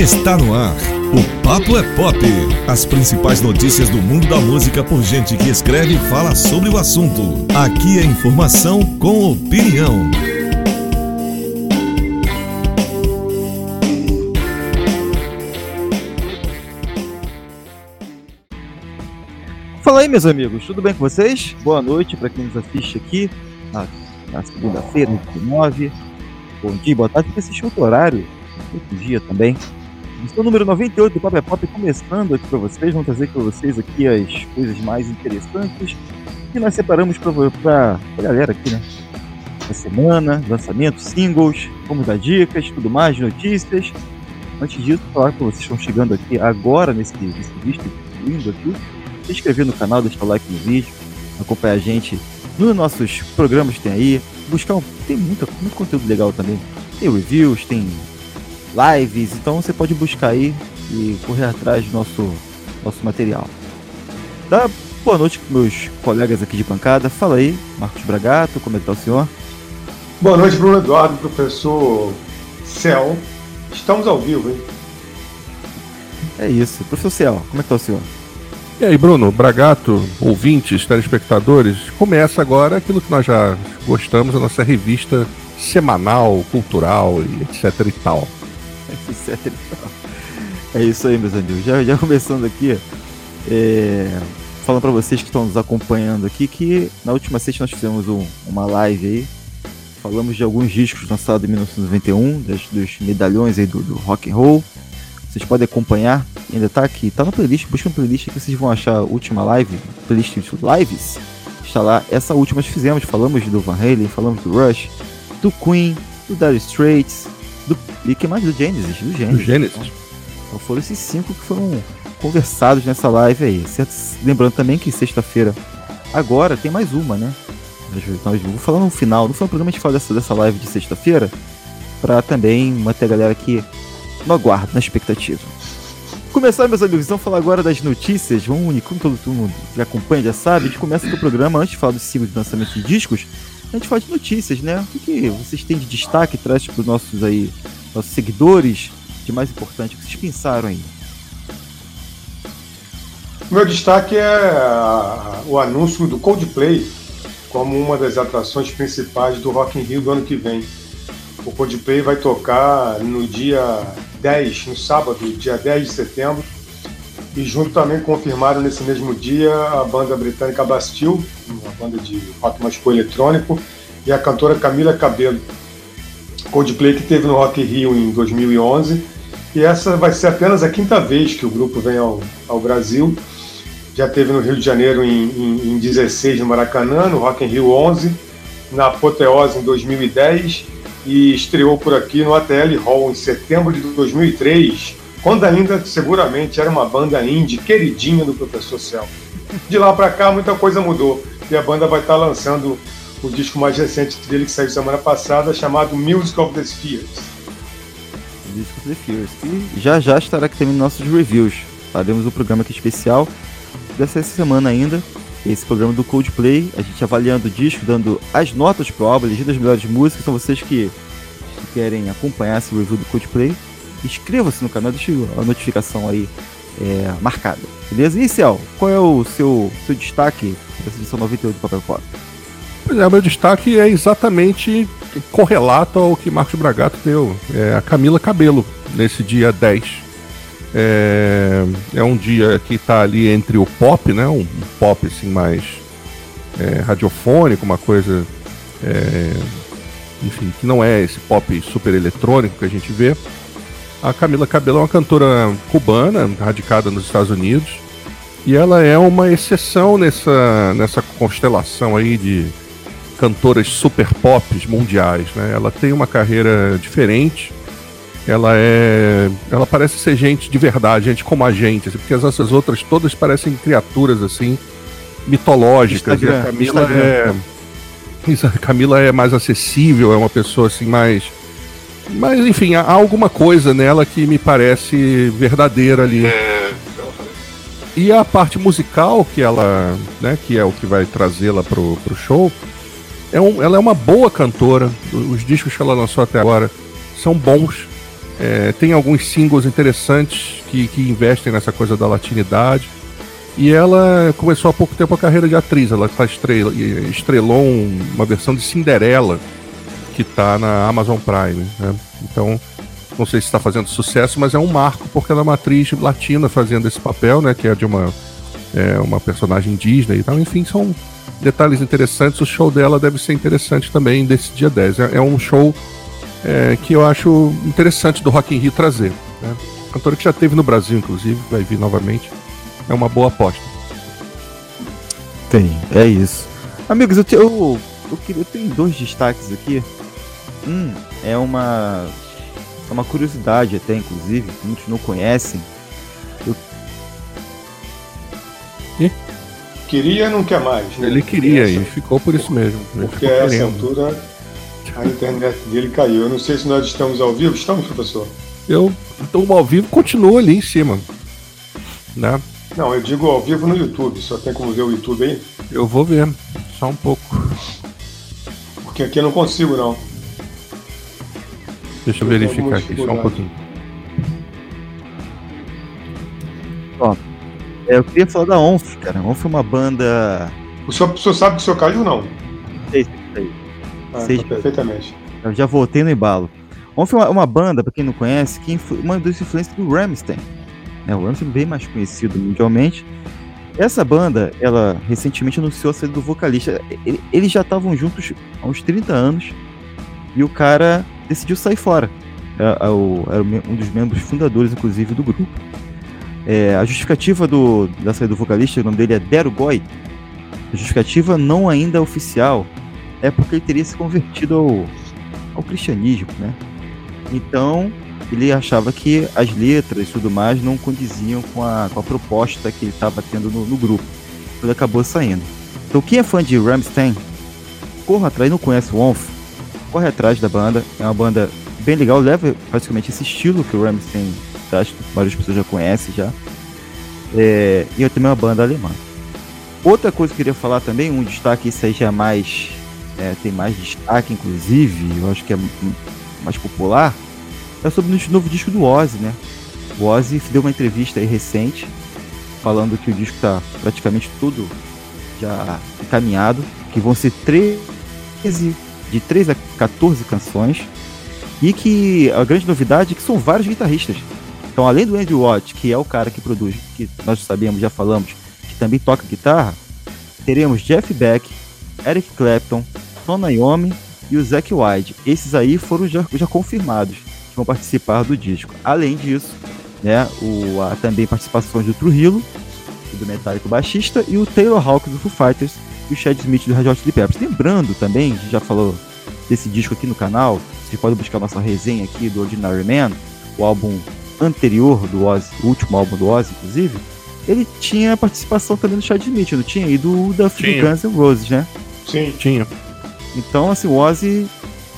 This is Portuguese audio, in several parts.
Está no ar. O Papo é Pop. As principais notícias do mundo da música por gente que escreve e fala sobre o assunto. Aqui é informação com opinião. Fala aí, meus amigos, tudo bem com vocês? Boa noite para quem nos assiste aqui na, na segunda-feira, 9. Bom dia, boa tarde, porque assistiu outro horário, outro dia também. Estou número 98 do Pop é Pop começando aqui para vocês. Vamos trazer para vocês aqui as coisas mais interessantes que nós separamos para a galera aqui, né? Da semana, lançamentos, singles, vamos dar dicas, tudo mais, notícias. Antes disso, falar para vocês que estão chegando aqui agora nesse, nesse vídeo lindo aqui. Se inscrever no canal, deixar o like no vídeo, acompanhar a gente nos nossos programas que tem aí. Buscar um, tem muito, muito conteúdo legal também. Tem reviews, tem lives, então você pode buscar aí e correr atrás do nosso, nosso material. Dá boa noite para meus colegas aqui de bancada. Fala aí, Marcos Bragato, como é que tá o senhor? Boa noite, Bruno Eduardo, professor Cel. Estamos ao vivo, hein? É isso. Professor Cel, como é que tá o senhor? E aí, Bruno, Bragato, ouvintes, telespectadores, começa agora aquilo que nós já gostamos, a nossa revista semanal, cultural e etc e tal. etc tal. É isso aí, meus amigos. Já, já começando aqui, é, falando para vocês que estão nos acompanhando aqui, que na última sexta nós fizemos um, uma live aí, falamos de alguns discos lançados em 1991, das, dos medalhões aí do, do rock and roll. Vocês podem acompanhar, ainda tá aqui, tá na playlist, busca uma playlist que vocês vão achar a última live, playlist de lives. Está lá, essa última que fizemos, falamos do Van Halen, falamos do Rush, do Queen, do Dire Straits, do, e que mais? Do Genesis, do Genesis. Do Genesis. Então foram esses cinco que foram conversados nessa live aí. Certo? Lembrando também que sexta-feira, agora, tem mais uma, né? Nós, vou falar no final, no final do programa a gente fala dessa, dessa live de sexta-feira, para também manter a galera aqui no aguardo, na expectativa. Começar, meus amigos, então falar agora das notícias. Vamos unir, como todo mundo já acompanha, já sabe, a gente começa o programa, antes de falar dos ciclos de lançamento de discos, a gente fala de notícias, né? O que, que vocês têm de destaque, traz para os nossos aí, nossos seguidores, de mais importante, o que vocês pensaram aí? Meu destaque é o anúncio do Coldplay como uma das atrações principais do Rock in Rio do ano que vem. O Coldplay vai tocar no dia 10, no sábado, dia 10 de setembro, e junto também confirmaram nesse mesmo dia a banda britânica Bastille, uma banda de rock masculino eletrônico, e a cantora Camila Cabello. Coldplay que teve no Rock Rio em 2011, e essa vai ser apenas a quinta vez que o grupo vem ao, ao Brasil. Já teve no Rio de Janeiro em, em, em 16 no Maracanã, no Rock in Rio 11, na Apoteose em 2010 e estreou por aqui no ATL Hall em setembro de 2003, quando ainda seguramente era uma banda indie queridinha do Professor Céu. De lá para cá muita coisa mudou e a banda vai estar lançando o disco mais recente dele que saiu semana passada, chamado Music of the Spheres. Music of the Spheres. E já já estará aqui também nossos reviews. Faremos um programa aqui especial dessa semana ainda. Esse programa do Coldplay, a gente avaliando o disco, dando as notas pro álbum, elegendo as melhores músicas. São vocês que, que querem acompanhar esse review do Coldplay. Inscreva-se no canal, deixe a notificação aí é, marcada. Beleza? E Céu, qual é o seu, seu destaque dessa edição 98 do Papel Pop? Pois é, meu destaque é exatamente correlato ao que Marcos Bragato deu. É a Camila Cabelo, nesse dia 10. É, é um dia que está ali entre o pop, né? Um, pop assim mais é, radiofônico, uma coisa. É, enfim, que não é esse pop super eletrônico que a gente vê. A Camila Cabelo é uma cantora cubana, radicada nos Estados Unidos, e ela é uma exceção nessa, nessa constelação aí de cantoras super pop mundiais, né? Ela tem uma carreira diferente, ela é. Ela parece ser gente de verdade, gente como a gente, assim, porque as nossas outras todas parecem criaturas assim, mitológicas. Instagram, e a Camila Instagram. é. A Camila é mais acessível, é uma pessoa assim mais. Mas enfim, há alguma coisa nela que me parece verdadeira ali. E a parte musical que ela, né, que é o que vai trazê-la pro, pro show, é um, ela é uma boa cantora. Os discos que ela lançou até agora são bons. É, tem alguns singles interessantes que, que investem nessa coisa da latinidade. E ela começou há pouco tempo a carreira de atriz. Ela estrela, estrelou uma versão de Cinderela que está na Amazon Prime. Né? Então, não sei se está fazendo sucesso, mas é um marco porque ela é uma atriz latina fazendo esse papel, né? Que é de uma, é, uma personagem Disney e tal. Enfim, são detalhes interessantes. O show dela deve ser interessante também desse dia 10. É, é um show é, que eu acho interessante do Rock in Rio trazer. Né? Cantora que já teve no Brasil, inclusive, vai vir novamente. É uma boa aposta. Tem, é isso. Amigos, eu, te, eu, eu, eu tenho dois destaques aqui. Um é uma é uma curiosidade até, inclusive, muitos não conhecem. Eu... E? Queria não quer mais. Né? Ele queria e ficou por isso mesmo. Porque a essa altura a internet dele caiu. Eu não sei se nós estamos ao vivo. Estamos, professor? Eu estou ao vivo continua ali em cima. Né? Não, eu digo ao vivo no YouTube. Só tem como ver o YouTube aí? Eu vou ver, só um pouco. Porque aqui eu não consigo, não. Deixa eu verificar aqui só um pouquinho. Ó, é, eu queria falar da Onf, cara. Onf é uma banda. O senhor, o senhor sabe que o senhor caiu ou não? Sei, sei. Ah, sei tá perfeitamente. Eu já voltei no embalo. Onf é uma, uma banda, pra quem não conhece, que uma das influências do Ramstein. É, o Ramstein é bem mais conhecido mundialmente. Essa banda, ela recentemente anunciou a saída do vocalista. Eles já estavam juntos há uns 30 anos. E o cara decidiu sair fora. Era, é, era um dos membros fundadores, inclusive, do grupo. É, a justificativa do, da saída do vocalista, o nome dele é Dero Goy. A justificativa não ainda oficial é porque ele teria se convertido ao, ao cristianismo, né? Então, ele achava que as letras e tudo mais não condiziam com a, com a proposta que ele estava tendo no, no, grupo. Então, ele acabou saindo. Então, quem é fã de Ramstein, corra atrás, não conhece o Onf, corre atrás da banda. É uma banda bem legal, leva praticamente esse estilo que o Rammstein acho que várias pessoas já conhecem já. É, e eu também uma banda alemã. Outra coisa que eu queria falar também, um destaque, isso aí já é mais. É, tem mais destaque, inclusive, eu acho que é mais popular, é sobre o novo disco do Ozzy, né? O Ozzy deu uma entrevista recente, falando que o disco está praticamente tudo já encaminhado, que vão ser 13 de 3 a 14 canções. E que a grande novidade é que são vários guitarristas. Então, além do Andrew Watt, que é o cara que produz, que nós sabemos, já falamos, que também toca guitarra, teremos Jeff Beck, Eric Clapton, Tom Iommi e o Zack White. Esses aí foram já, já confirmados que vão participar do disco. Além disso, né, o, a, também participações do Trujillo, do Metallica baixista, e o Taylor Hawkins do Foo Fighters, e o Chad Smith do Red Hot Chili Peppers. Lembrando também, a gente já falou desse disco aqui no canal, você pode buscar nossa resenha aqui do Ordinary Man, o álbum anterior do Ozzy, o último álbum do Ozzy, inclusive, ele tinha participação também do Chad Smith, não tinha? E do Duff do Guns N' Roses, né? Sim. Tinha. Então, assim, o Ozzy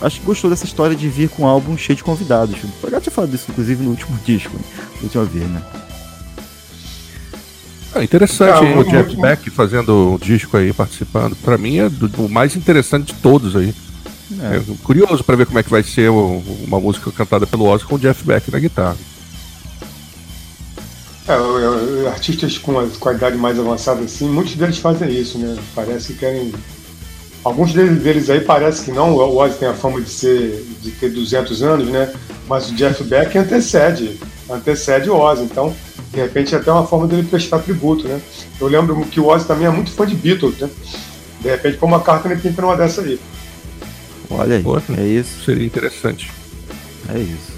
acho que gostou dessa história de vir com um álbum cheio de convidados. Eu já tinha falado disso, inclusive, no último disco, né? na última vez, né? É interessante o Jeff Beck fazendo o disco aí, participando. Para mim é do, do, mais interessante de todos aí. É. É curioso para ver como é que vai ser o, uma música cantada pelo Ozzy com o Jeff Beck na guitarra. É, artistas com a qualidade mais avançada assim, muitos deles fazem isso, né? Parece que querem. Alguns deles, deles aí parece que não. O Ozzy tem a fama de ser de ter 200 anos, né? Mas o Jeff Beck antecede, antecede o Ozzy. Então de repente é até uma forma dele prestar tributo, né? Eu lembro que o Ozzy também é muito fã de Beatles, né? De repente, como a carta ele pinta numa dessa aí. Olha aí, é isso. Seria interessante. É isso.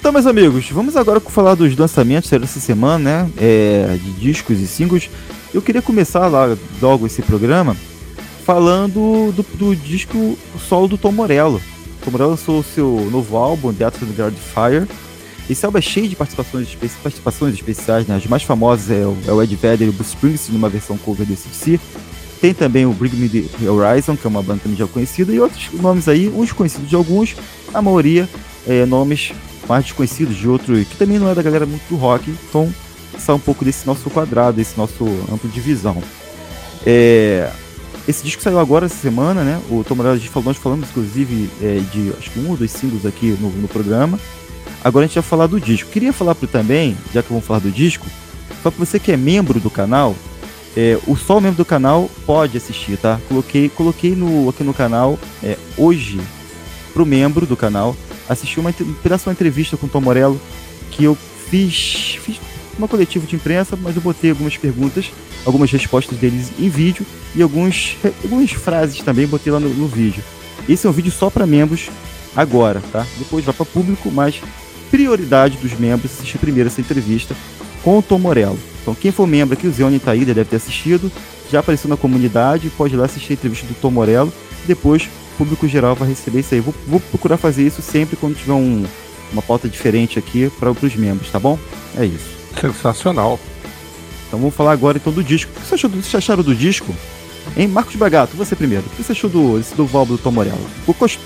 Então, meus amigos, vamos agora falar dos lançamentos dessa semana, né? É, de discos e singles. Eu queria começar lá logo esse programa falando do, do disco solo do Tom Morello. Tom Morello lançou o seu novo álbum, The Atlas Guard Fire esse álbum é cheio de participações, espe participações especiais, né? As mais famosas é o, é o Ed Vedder e o Bruce Springsteen numa versão cover desse DC. Tem também o Bring Me The Horizon, que é uma banda também já conhecida, e outros nomes aí, uns conhecidos de alguns, a maioria é, nomes mais desconhecidos de outros, que também não é da galera muito do rock, então sai um pouco desse nosso quadrado, desse nosso amplo de visão. É, esse disco saiu agora essa semana, né? O Tom Morello, nós falamos inclusive é, de acho que um ou dois singles aqui no, no programa. Agora a gente vai falar do disco. Queria falar para também, já que vamos falar do disco, para você que é membro do canal, é, o só o membro do canal pode assistir, tá? Coloquei, coloquei no, aqui no canal é, hoje pro membro do canal assistir uma, um pedaço de uma entrevista com o Tom Morello que eu fiz, fiz uma coletiva de imprensa, mas eu botei algumas perguntas, algumas respostas deles em vídeo e alguns, algumas frases também botei lá no, no vídeo. Esse é um vídeo só para membros agora, tá? Depois vai para público, mas prioridade dos membros assistir primeiro essa entrevista com o Tom Morello. Então, quem for membro aqui, o Zeone tá aí, deve ter assistido, já apareceu na comunidade, pode ir lá assistir a entrevista do Tom Morello. Depois, o público geral vai receber isso aí. Vou, vou procurar fazer isso sempre quando tiver um, uma pauta diferente aqui para os membros, tá bom? É isso. Sensacional. Então vamos falar agora então do disco. O que você achou do, vocês acharam do disco? Hein, Marcos Bragato, você primeiro. O que você achou do, esse do Valbo do Tom Morello?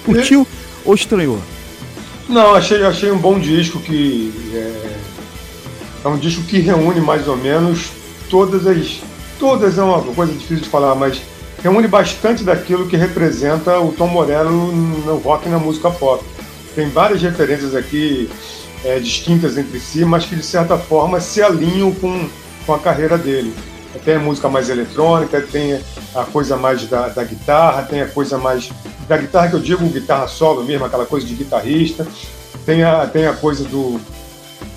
Curtiu é. ou estranhou? Não, achei, achei um bom disco que. É, é um disco que reúne mais ou menos todas as. Todas é uma coisa difícil de falar, mas reúne bastante daquilo que representa o Tom Morello no rock e na música pop. Tem várias referências aqui é, distintas entre si, mas que de certa forma se alinham com, com a carreira dele. Tem a música mais eletrônica, tem a coisa mais da, da guitarra, tem a coisa mais da guitarra que eu digo guitarra solo mesmo, aquela coisa de guitarrista. Tem a, tem a coisa do,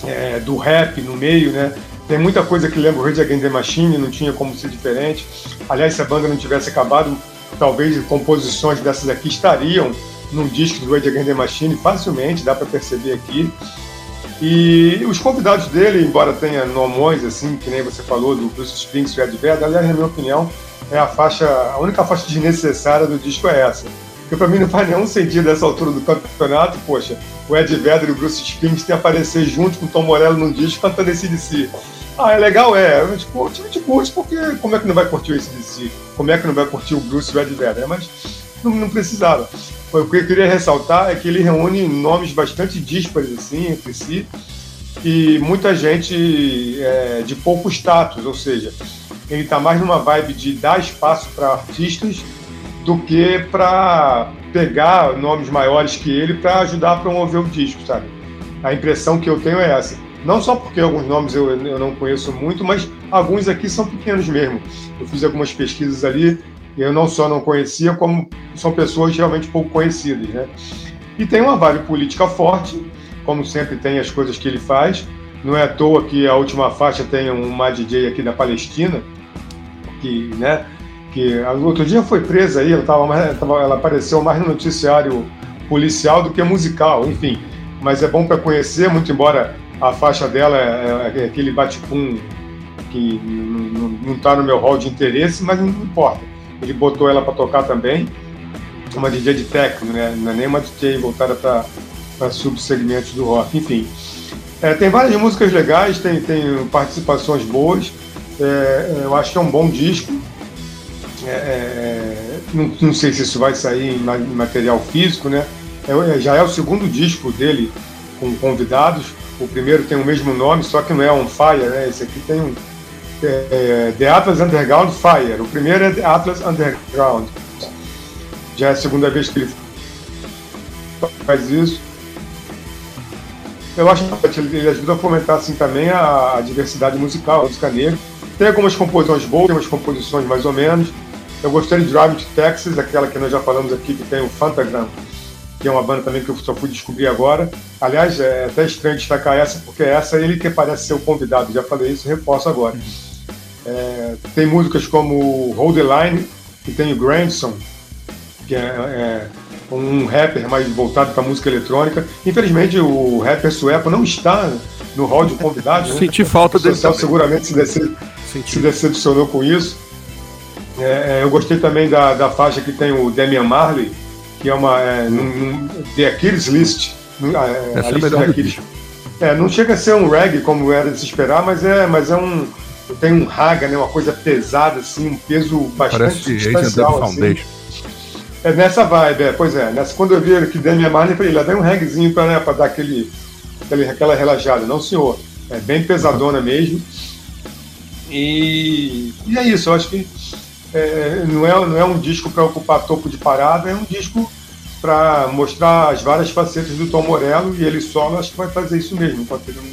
é, do rap no meio, né? Tem muita coisa que lembra o Rage Against the Machine, não tinha como ser diferente. Aliás, se a banda não tivesse acabado, talvez composições dessas aqui estariam num disco do Rage Against the Machine facilmente, dá para perceber aqui. E os convidados dele, embora tenha nomões, assim, que nem você falou, do Bruce Springsteen e Ed Vedder, aliás, na minha opinião, é a faixa, a única faixa desnecessária do disco é essa. Porque para mim não faz nenhum sentido nessa altura do campeonato, poxa, o Ed Vedder e o Bruce Springsteen aparecer junto com o Tom Morello num disco cantando esse DC. Ah, é legal, é. Gente curte, a gente curte, porque como é que não vai curtir esse DC? Como é que não vai curtir o Bruce e o Ed Vedder? Mas não, não precisava. O que eu queria ressaltar é que ele reúne nomes bastante díspares assim, entre si e muita gente é, de pouco status, ou seja, ele está mais numa vibe de dar espaço para artistas do que para pegar nomes maiores que ele para ajudar a promover o disco, sabe? A impressão que eu tenho é essa. Não só porque alguns nomes eu, eu não conheço muito, mas alguns aqui são pequenos mesmo. Eu fiz algumas pesquisas ali eu não só não conhecia, como são pessoas realmente pouco conhecidas, né? E tem uma vibe política forte, como sempre tem as coisas que ele faz. Não é à toa que a última faixa tem uma DJ aqui da Palestina, que, né, que outro dia foi presa aí, ela, tava ela apareceu mais no noticiário policial do que musical, enfim. Mas é bom para conhecer, muito embora a faixa dela é, é aquele bate-pum que não está no meu hall de interesse, mas não importa ele botou ela para tocar também, uma DJ de techno, né? Não é nem uma DJ voltada para subsegmentos do rock, enfim. É, tem várias músicas legais, tem, tem participações boas, é, eu acho que é um bom disco. É, é não, não, sei se isso vai sair em, material físico, né? É, é, já é o segundo disco dele com convidados. O primeiro tem o mesmo nome, só que não é On Fire, né? Esse aqui tem um, é, The Atlas Underground Fire. O primeiro é The Atlas Underground. Já é a segunda vez que ele faz isso. Eu acho que ele ajuda a fomentar assim também a, diversidade musical, a música negra. Tem algumas composições boas, tem umas composições mais ou menos. Eu gostei de Drive to Texas, aquela que nós já falamos aqui, que tem o Fantagram, que é uma banda também que eu só fui descobrir agora. Aliás, é até estranho destacar essa, porque essa é ele que parece ser o convidado. Já falei isso, reforço agora. É, tem músicas como Hold the Line, que tem o Grandson, que é, é um rapper mais voltado para música eletrônica. Infelizmente, o rapper sueco não está no hall de convidados. Né? Senti falta dele. O seguramente se, decep... se, decepcionou com isso. É, é, eu gostei também da, da faixa que tem o Damian Marley, que é uma. É, num, The Achilles List. É, a lista é Achilles. É, não chega a ser um reggae como era de se esperar, mas é, mas é um, tem um raga, né, uma coisa pesada, assim, um peso bastante Parece substancial. Assim. É nessa vibe, é, pois é. Nessa, quando eu vi que Damian Marley, eu falei, lá vem um reggaezinho para né, dar aquele, aquele, aquela relaxada. Não, senhor. É bem pesadona mesmo. E, e é isso, eu acho que é, não, é, não é um disco para ocupar topo de parada, é um disco para mostrar as várias facetas do Tom Morello e ele solo acho que vai fazer isso mesmo, pode não,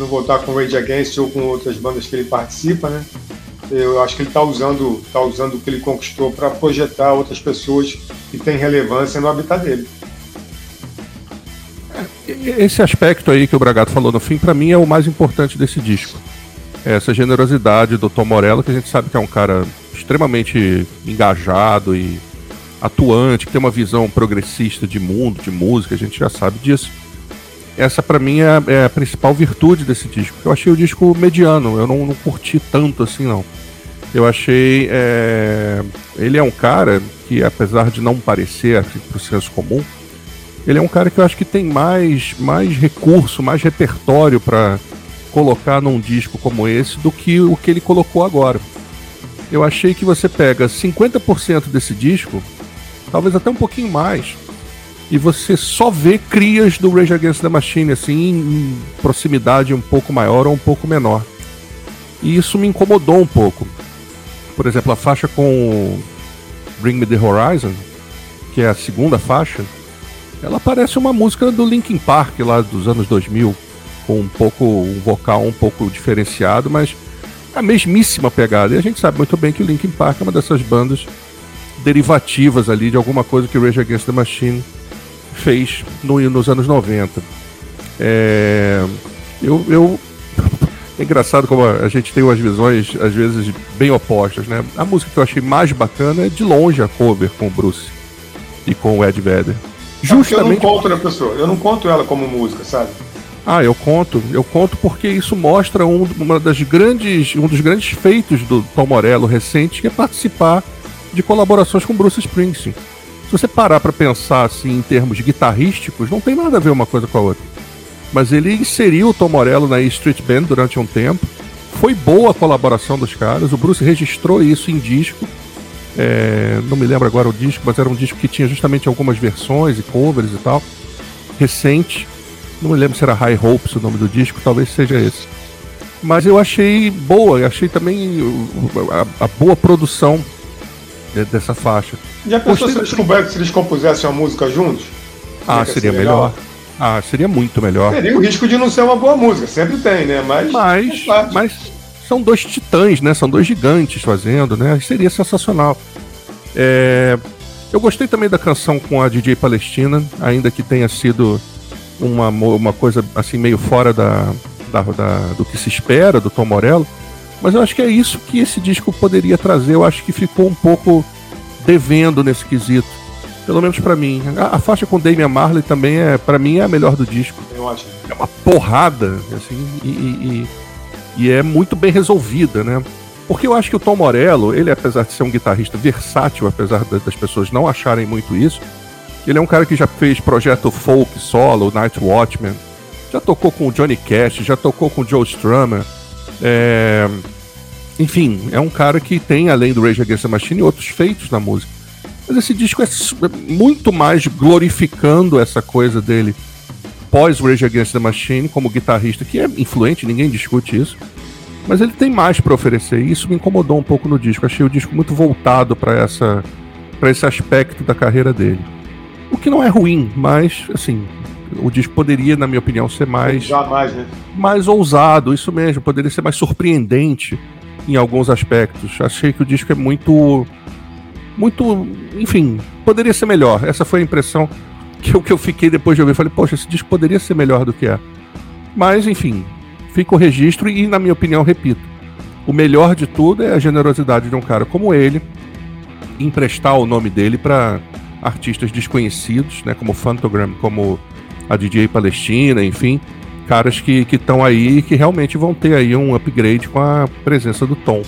não voltar com Rage Against ou com outras bandas que ele participa, né? Eu acho que ele está usando, tá usando o que ele conquistou para projetar outras pessoas que têm relevância no habitat dele. Esse aspecto aí que o Bragato falou no fim, para mim é o mais importante desse disco. Essa generosidade do Tom Morello, que a gente sabe que é um cara extremamente engajado e atuante, que tem uma visão progressista de mundo, de música, a gente já sabe disso. Essa para mim é, é, a principal virtude desse disco. Eu achei o disco mediano, eu não, não curti tanto assim não. Eu achei. É... Ele é um cara que, apesar de não parecer assim, pro senso comum, ele é um cara que eu acho que tem mais, mais recurso, mais repertório para colocar num disco como esse do que o que ele colocou agora. Eu achei que você pega 50% desse disco, talvez até um pouquinho mais, e você só vê crias do Rage Against the Machine, assim, em proximidade um pouco maior ou um pouco menor. E isso me incomodou um pouco. Por exemplo, a faixa com Bring Me the Horizon, que é a segunda faixa, ela parece uma música do Linkin Park lá dos anos 2000, com um pouco um vocal um pouco diferenciado, mas a mesmíssima pegada. E a gente sabe muito bem que o Linkin Park é uma dessas bandas derivativas ali de alguma coisa que Rage Against the Machine fez no, nos anos 90. É, eu, eu é engraçado como a gente tem umas visões, às vezes, bem opostas, né? A música que eu achei mais bacana é de longe a cover com o Bruce e com o Ed Vedder. Justamente. Eu não conto na pessoa, eu não conto ela como música, sabe? Ah, eu conto, eu conto porque isso mostra um, uma das grandes, um dos grandes feitos do Tom Morello recente, que é participar de colaborações com Bruce Springsteen. Se você parar para pensar assim em termos guitarrísticos, não tem nada a ver uma coisa com a outra. Mas ele inseriu o Tom Morello na Street Band durante um tempo. Foi boa a colaboração dos caras. O Bruce registrou isso em disco é, não me lembro agora o disco, mas era um disco que tinha justamente algumas versões e covers e tal. Recente. Não me lembro se era High Hopes o nome do disco, talvez seja esse. Mas eu achei boa, achei também a, a boa produção dessa faixa. Já pensou se eles, se eles compusessem uma música juntos? Ah, seria melhor. Ah, seria muito melhor. Teria o risco de não ser uma boa música, sempre tem, né? Mas. Mas, mas são dois titãs, né? São dois gigantes fazendo, né? Seria sensacional. É... Eu gostei também da canção com a DJ Palestina, ainda que tenha sido uma, uma coisa assim meio fora da, da, da, do que se espera do Tom Morello. Mas eu acho que é isso que esse disco poderia trazer. Eu acho que ficou um pouco devendo nesse quesito. Pelo menos para mim. A, a, faixa com Damian Marley também é, para mim, é a melhor do disco. Eu acho. É uma porrada, assim, e, e, e é muito bem resolvida, né? Porque eu acho que o Tom Morello, ele apesar de ser um guitarrista versátil, apesar das pessoas não acharem muito isso, ele é um cara que já fez projeto folk solo, Night Watchman, já tocou com o Johnny Cash, já tocou com o Joe Strummer. É... Enfim, é um cara que tem, além do Rage Against the Machine, outros feitos na música. Mas esse disco é muito mais glorificando essa coisa dele pós Rage Against the Machine como guitarrista, que é influente, ninguém discute isso. Mas ele tem mais para oferecer, e isso me incomodou um pouco no disco. Achei o disco muito voltado para essa para esse aspecto da carreira dele. O que não é ruim, mas assim, o disco poderia, na minha opinião, ser mais mais, né? mais ousado, isso mesmo, poderia ser mais surpreendente em alguns aspectos. Achei que o disco é muito muito, enfim, poderia ser melhor. Essa foi a impressão que eu, que eu fiquei depois de ouvir. Falei, poxa, esse disco poderia ser melhor do que é. Mas, enfim, fica o registro e, na minha opinião, repito, o melhor de tudo é a generosidade de um cara como ele emprestar o nome dele para artistas desconhecidos, né, como Fantogram, como a DJ Palestina, enfim, caras que estão aí e que realmente vão ter aí um upgrade com a presença do Tom,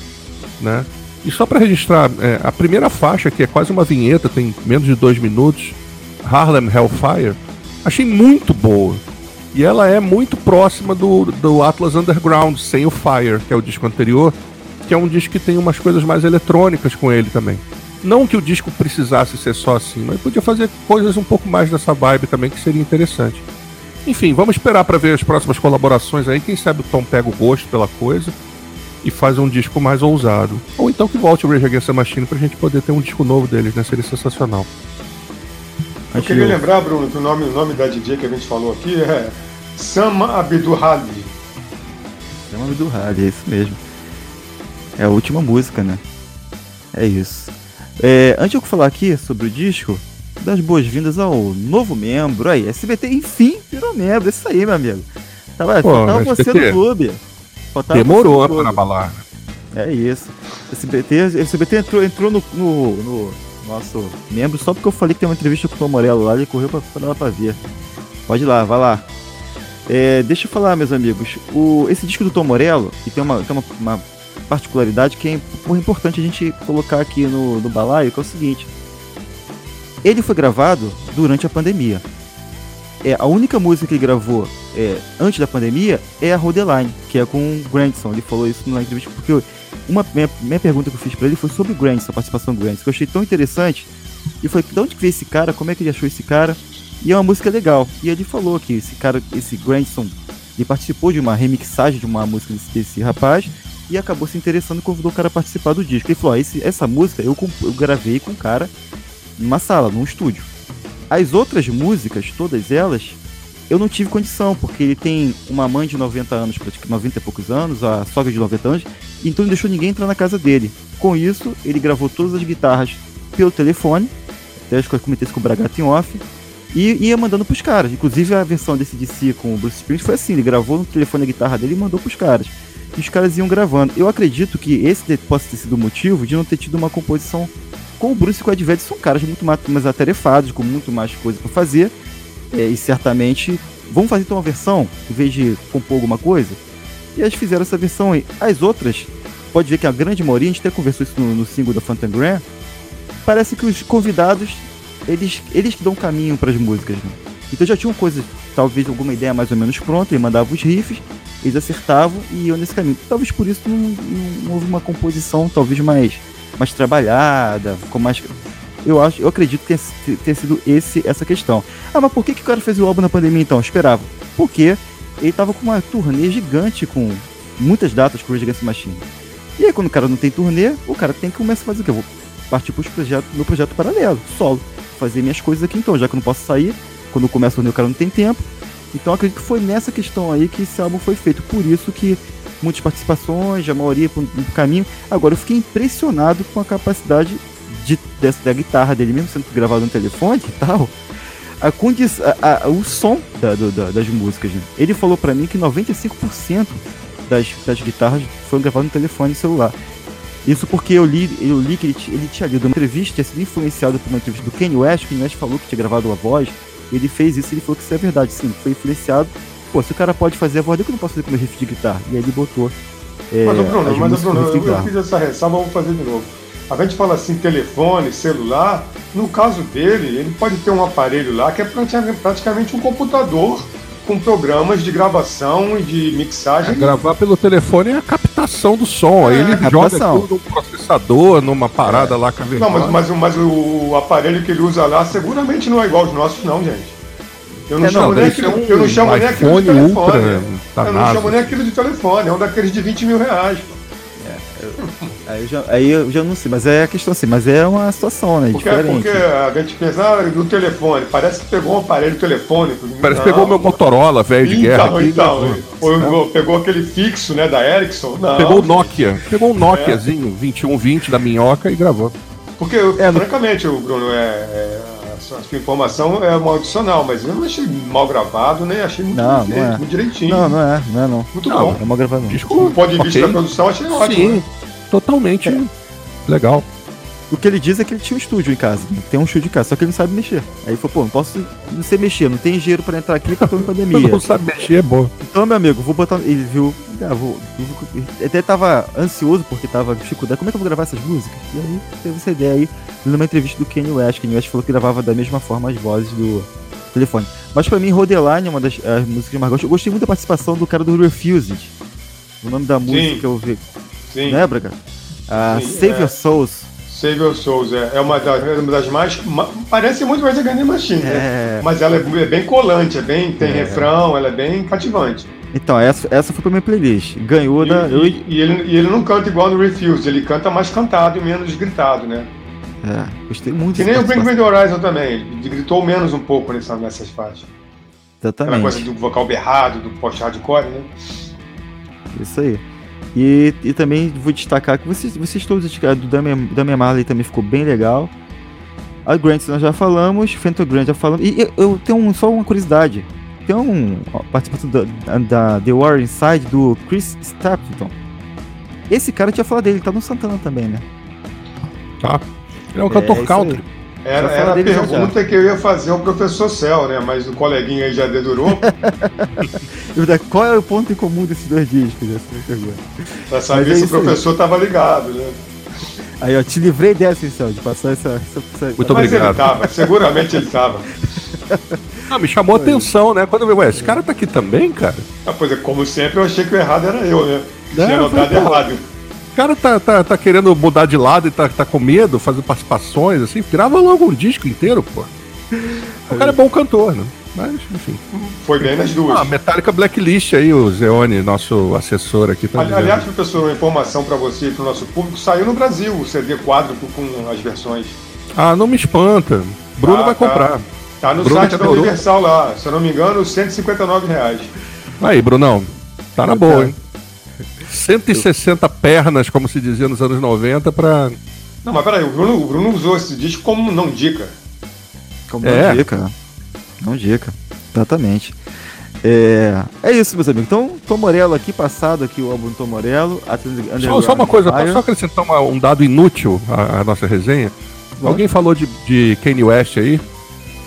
né? E só para registrar, é, a primeira faixa, que é quase uma vinheta, tem menos de dois minutos, Harlem Hellfire, achei muito boa. E ela é muito próxima do, do Atlas Underground, sem o Fire, que é o disco anterior, que é um disco que tem umas coisas mais eletrônicas com ele também. Não que o disco precisasse ser só assim, mas podia fazer coisas um pouco mais dessa vibe também, que seria interessante. Enfim, vamos esperar para ver as próximas colaborações aí. Quem sabe o Tom pega o gosto pela coisa e faz um disco mais ousado. Ou então que volte o Rage Against the Machine pra gente poder ter um disco novo deles, né? Seria sensacional. Eu queria lembrar, Bruno, que o nome, o nome da DJ que a gente falou aqui é Sama Abdurrali. Sama Abdurrali, é isso mesmo. É a última música, né? É isso. É, antes de eu falar aqui sobre o disco, das boas-vindas ao novo membro aí. SBT, enfim, virou membro. Isso aí, meu amigo. Tava, Pô, faltava você no clube. Faltava Demorou para abalar. É isso. SBT, SBT entrou, entrou no, no, no, nosso membro só porque eu falei que tem uma entrevista com o Tom Morello lá, ele correu pra, pra lá pra ver. Pode ir lá, vai lá. É, deixa eu falar, meus amigos. O, esse disco do Tom Morello, que tem uma, tem uma, uma particularidade que é importante a gente colocar aqui no, no balaio, que é o seguinte. Ele foi gravado durante a pandemia. É, a única música que ele gravou é, antes da pandemia é a Rodeline, que é com o Grandson. Ele falou isso na entrevista porque uma minha, minha pergunta que eu fiz para ele foi sobre o Grandson, a participação do Grandson, que eu achei tão interessante. E foi de onde veio esse cara, como é que ele achou esse cara? E é uma música legal. E ele falou que esse cara, esse Grandson, ele participou de uma remixagem de uma música desse, desse rapaz e acabou se interessando e convidou o cara a participar do disco. Ele falou: esse, essa música eu, eu gravei com o cara numa sala, num estúdio. As outras músicas, todas elas, eu não tive condição, porque ele tem uma mãe de 90 anos, 90 e poucos anos, a sogra de 90 anos, então não deixou ninguém entrar na casa dele. Com isso, ele gravou todas as guitarras pelo telefone, até acho que eu comentei isso com o Bragato em off, e ia mandando pros caras. Inclusive a versão desse DC com o Bruce Springsteen foi assim, ele gravou no telefone a guitarra dele e mandou pros caras. E os caras iam gravando. Eu acredito que esse possa ter sido o motivo de não ter tido uma composição com o Bruce e com o Ed Vedder são caras muito mais, atarefados, com muito mais coisa para fazer. É, e certamente vão fazer então uma versão, em vez de compor alguma coisa. E eles fizeram essa versão aí. As outras, pode ver que a grande maioria, a gente até conversou isso no, no single da Fantagram, parece que os convidados, eles, eles que dão caminho para as músicas. Né? Então já tinham coisas, talvez alguma ideia mais ou menos pronta, ele mandava os riffs, eles acertavam e iam nesse caminho. Talvez por isso não, não, não houve uma composição talvez mais mais trabalhada, com mais. Eu acho, eu acredito que tenha, sido esse essa questão. Ah, mas por que, que o cara fez o álbum na pandemia então? Eu esperava. Porque ele tava com uma turnê gigante com muitas datas com o Against Machine. E aí quando o cara não tem turnê, o cara tem que começar a fazer o quê? Eu vou partir pro projeto, meu projeto paralelo, solo. Fazer minhas coisas aqui então, já que eu não posso sair, quando começa o turnê o cara não tem tempo. Então acredito que foi nessa questão aí que esse álbum foi feito. Por isso que muitas participações, a maioria por um caminho. Agora, eu fiquei impressionado com a capacidade de, dessa, da guitarra dele, mesmo sendo gravado no telefone e tal. A condi a, a, o som da, do, da, das músicas. Né? Ele falou para mim que 95% das, das guitarras foram gravadas no telefone celular. Isso porque eu li, eu li que ele, ele tinha lido uma entrevista, tinha sido influenciado por uma entrevista do Kanye West, Kanye West falou que tinha gravado a voz. Ele fez isso e ele falou que isso é verdade, sim, foi influenciado pô, se o cara pode fazer a voz, eu que não posso fazer com meu riff de guitarra. E aí ele botou. É, mas, o Bruno, mas, Bruno eu, eu fiz essa ressalva, vamos fazer de novo. A gente fala assim, telefone, celular. No caso dele, ele pode ter um aparelho lá que é praticamente um computador com programas de gravação e de mixagem. É, gravar pelo telefone é a captação do som. É, aí ele joga tudo no processador, numa parada é. lá com a Não, mas, mas, mas, o aparelho que ele usa lá seguramente não é igual aos nossos, não, gente. Eu não, é, chamo, não, nem aquilo, um eu não chamo nem aquilo de telefone. Ultra, eu não chamo nem aquilo de telefone, é um daqueles de 20 mil reais. É, eu, aí, eu já, aí eu já não sei, mas é a questão assim, mas é uma situação, né? Porque, diferente. porque a gente pensa ah, do telefone, parece que pegou um aparelho telefônico. Parece que pegou meu Motorola velho de guerra. Então, aqui, então, ou, pegou aquele fixo, né, da Ericsson. Não, pegou o Nokia, pegou um Nokiazinho, é. 2120 da minhoca e gravou. Porque, é, francamente, o Bruno, é, é a sua informação é uma adicional, mas eu não achei mal gravado, nem achei muito, não, não é. muito direitinho. Não, não é, não é não. Muito não, bom. É mal gravado. Desculpa, do ponto de vista okay. da produção, achei ótimo. Sim, né? totalmente é. legal. O que ele diz é que ele tinha um estúdio em casa, tem um estúdio em casa, só que ele não sabe mexer. Aí ele falou, pô, não posso não sei mexer, não tem dinheiro pra entrar aqui porque eu tô em pandemia. não sabe mexer, é bom. Então, meu amigo, vou botar. Ele viu. Ah, vou, vou, até tava ansioso porque tava dificuldade. Como é que eu vou gravar essas músicas? E aí teve essa ideia aí numa entrevista do Kanye West. Kanye West falou que gravava da mesma forma as vozes do telefone. Mas pra mim, Rodeline é uma das músicas que eu mais gosto. Eu gostei muito da participação do cara do Refused. O nome da música que eu vi. Sim. Né, Braga? Ah, Save é. Your Souls. Save Your Souls, é, é uma, das, uma das mais. Ma, parece muito mais a Gun Machine, né? é. né? Mas ela é, é, bem colante, é bem, tem é. refrão, ela é bem cativante. Então, essa, essa foi pra minha playlist. Ganhou e, da. E, eu... e, ele, e ele não canta igual no Refuse, ele canta mais cantado e menos gritado, né? É, gostei muito. Que nem o Bring Me The Horizon também. Ele gritou menos um pouco nessa, nessas faixas. Exatamente. Aquela coisa do vocal berrado, do post-hardcore, né? Isso aí. E, e também vou destacar que vocês, vocês todos destacaram do Damian, Marley também ficou bem legal. A Grant nós já falamos, Fenton Grant já falamos. E eu, eu tenho um, só uma curiosidade. Tem um participante da, da The War Inside do Chris Stapleton. Esse cara tinha falado dele, ele tá no Santana também, né? Tá. Ele é um cantor isso country. aí. Era, Já era a dele já, pergunta que eu ia fazer ao professor Cel, né? Mas o coleguinha aí já dedurou. Qual é o ponto em comum desses dois discos? Essa pergunta. pra saber é se o professor tava ligado, né? Aí, ó, te livrei dessa, então, de passar essa. essa, essa Muito Mas obrigado. ele tava, seguramente ele tava. Ah, me chamou a atenção, né? Quando eu vi, ué, esse cara tá aqui também, cara? Ah, pois é, como sempre, eu achei que o errado era eu, né? É, Tinha anotado foi, errado. O cara tá, tá, tá querendo mudar de lado e tá, tá com medo, fazendo participações, assim. Grava logo um disco inteiro, pô. O cara é bom cantor, né? Mas, enfim. Foi bem nas duas. Ah, Metallica Blacklist aí, o Zeone, nosso assessor aqui, tá Ali-. Aliás, professor, uma informação para você e para o nosso público: saiu no Brasil o CD quádruplo com as versões. Ah, não me espanta. Bruno Ah, vai tá. comprar. Tá no Bruno site da. Universal lá, se eu não me engano, 159 reais. Aí, Brunão. Tá na boa, quero. hein? 160 pernas, como se dizia nos anos 90, pra. Não, mas peraí, o Bruno, o Bruno usou esse disco como não dica. Como É. não dica. Não dica. Exatamente. É, é isso, meus amigos. Então, Tom Morello aqui, passado aqui o álbum do Tom Morello. Só, só uma coisa, só acrescentar uma- um dado inútil à, à nossa resenha? Alguém falou de, de Kanye West aí.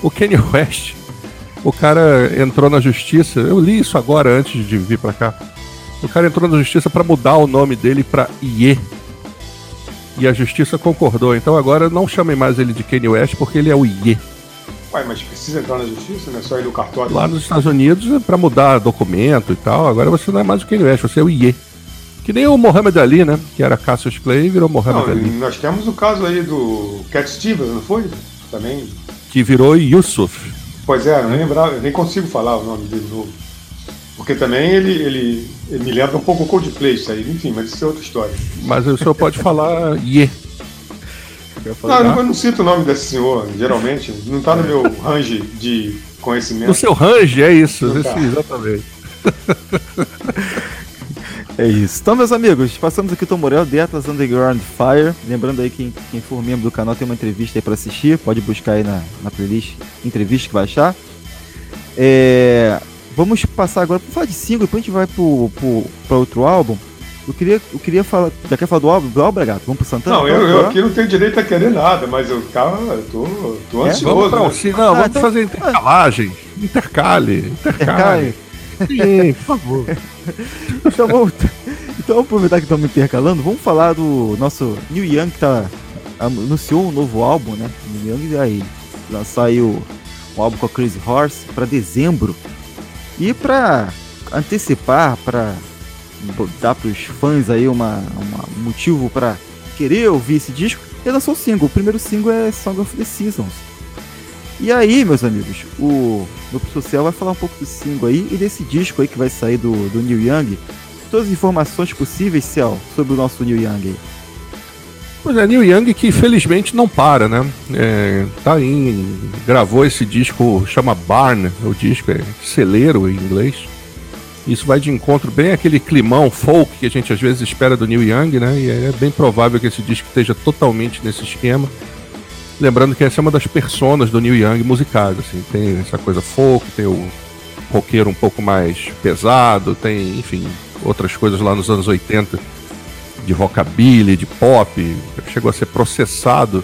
O Kanye West, o cara entrou na justiça. Eu li isso agora antes de vir pra cá. O cara entrou na justiça pra mudar o nome dele pra Ye. E a justiça concordou. Então agora não chamem mais ele de Kanye West porque ele é o Ye. Ué, mas precisa entrar na justiça, não é só ir no cartório. Lá nos Estados Unidos é pra mudar documento e tal. Agora você não é mais o Kanye West, você é o Ye. Que nem o Mohamed Ali, né? Que era Cassius Clay e virou Mohamed Não, Ali. nós temos o caso aí do Cat Stevens, não foi? Também. Que virou Yusuf. Pois é, nem lembrava, eu nem consigo falar o nome dele novo. Porque também ele, ele, ele me lembra um pouco o Coldplay isso aí, enfim, mas isso é outra história. Mas o senhor pode falar Ye. Não, eu não, eu não cito o nome desse senhor, geralmente, não tá no meu range de conhecimento. No seu range, é isso. Não esse- tá. exatamente. É isso. Então, meus amigos, passamos aqui o Tom Morello, The Atlas Underground Fire. Lembrando aí, quem, quem for membro do canal tem uma entrevista aí pra assistir. Pode buscar aí na, na playlist entrevista que vai achar. É, vamos passar agora para falar de single, depois a gente vai pro, pro, pra outro álbum. Eu queria, eu queria falar. Já quer falar do álbum? Do álbum, Bragato? Vamos pro Santana? Não, eu, eu aqui não tenho direito a querer nada, mas eu eu tô, tô É? ansioso. Vamos pra um né? não, Ah, vamos então- fazer intercalagem. Intercale. Intercale. Sim, por favor. Então vamos, então vamos aproveitar que estamos intercalando, vamos falar do nosso New Young que tá, anunciou um novo álbum, né? New Young aí lançar aí o, um álbum com a Crazy Horse para dezembro. E para antecipar, para dar para os fãs aí uma, um motivo para querer ouvir esse disco, ele lançou o single. O primeiro single é Song of the Seasons. E aí, meus amigos, o meu social vai falar um pouco do single aí e desse disco aí que vai sair do, do Neil Young. Todas as informações possíveis, Cel, sobre o nosso Neil Young aí. Pois é, Neil Young que felizmente não para, né? É, tá em. gravou esse disco, chama Barn, o disco é celeiro em inglês. Isso vai de encontro bem aquele climão folk que a gente às vezes espera do Neil Young, né? E é bem provável que esse disco esteja totalmente nesse esquema. Lembrando que essa é uma das personas do Neil Young musicais, assim, tem essa coisa folk, tem o roqueiro um pouco mais pesado, tem, enfim, outras coisas lá nos anos 80 de rockabilly, de pop, chegou a ser processado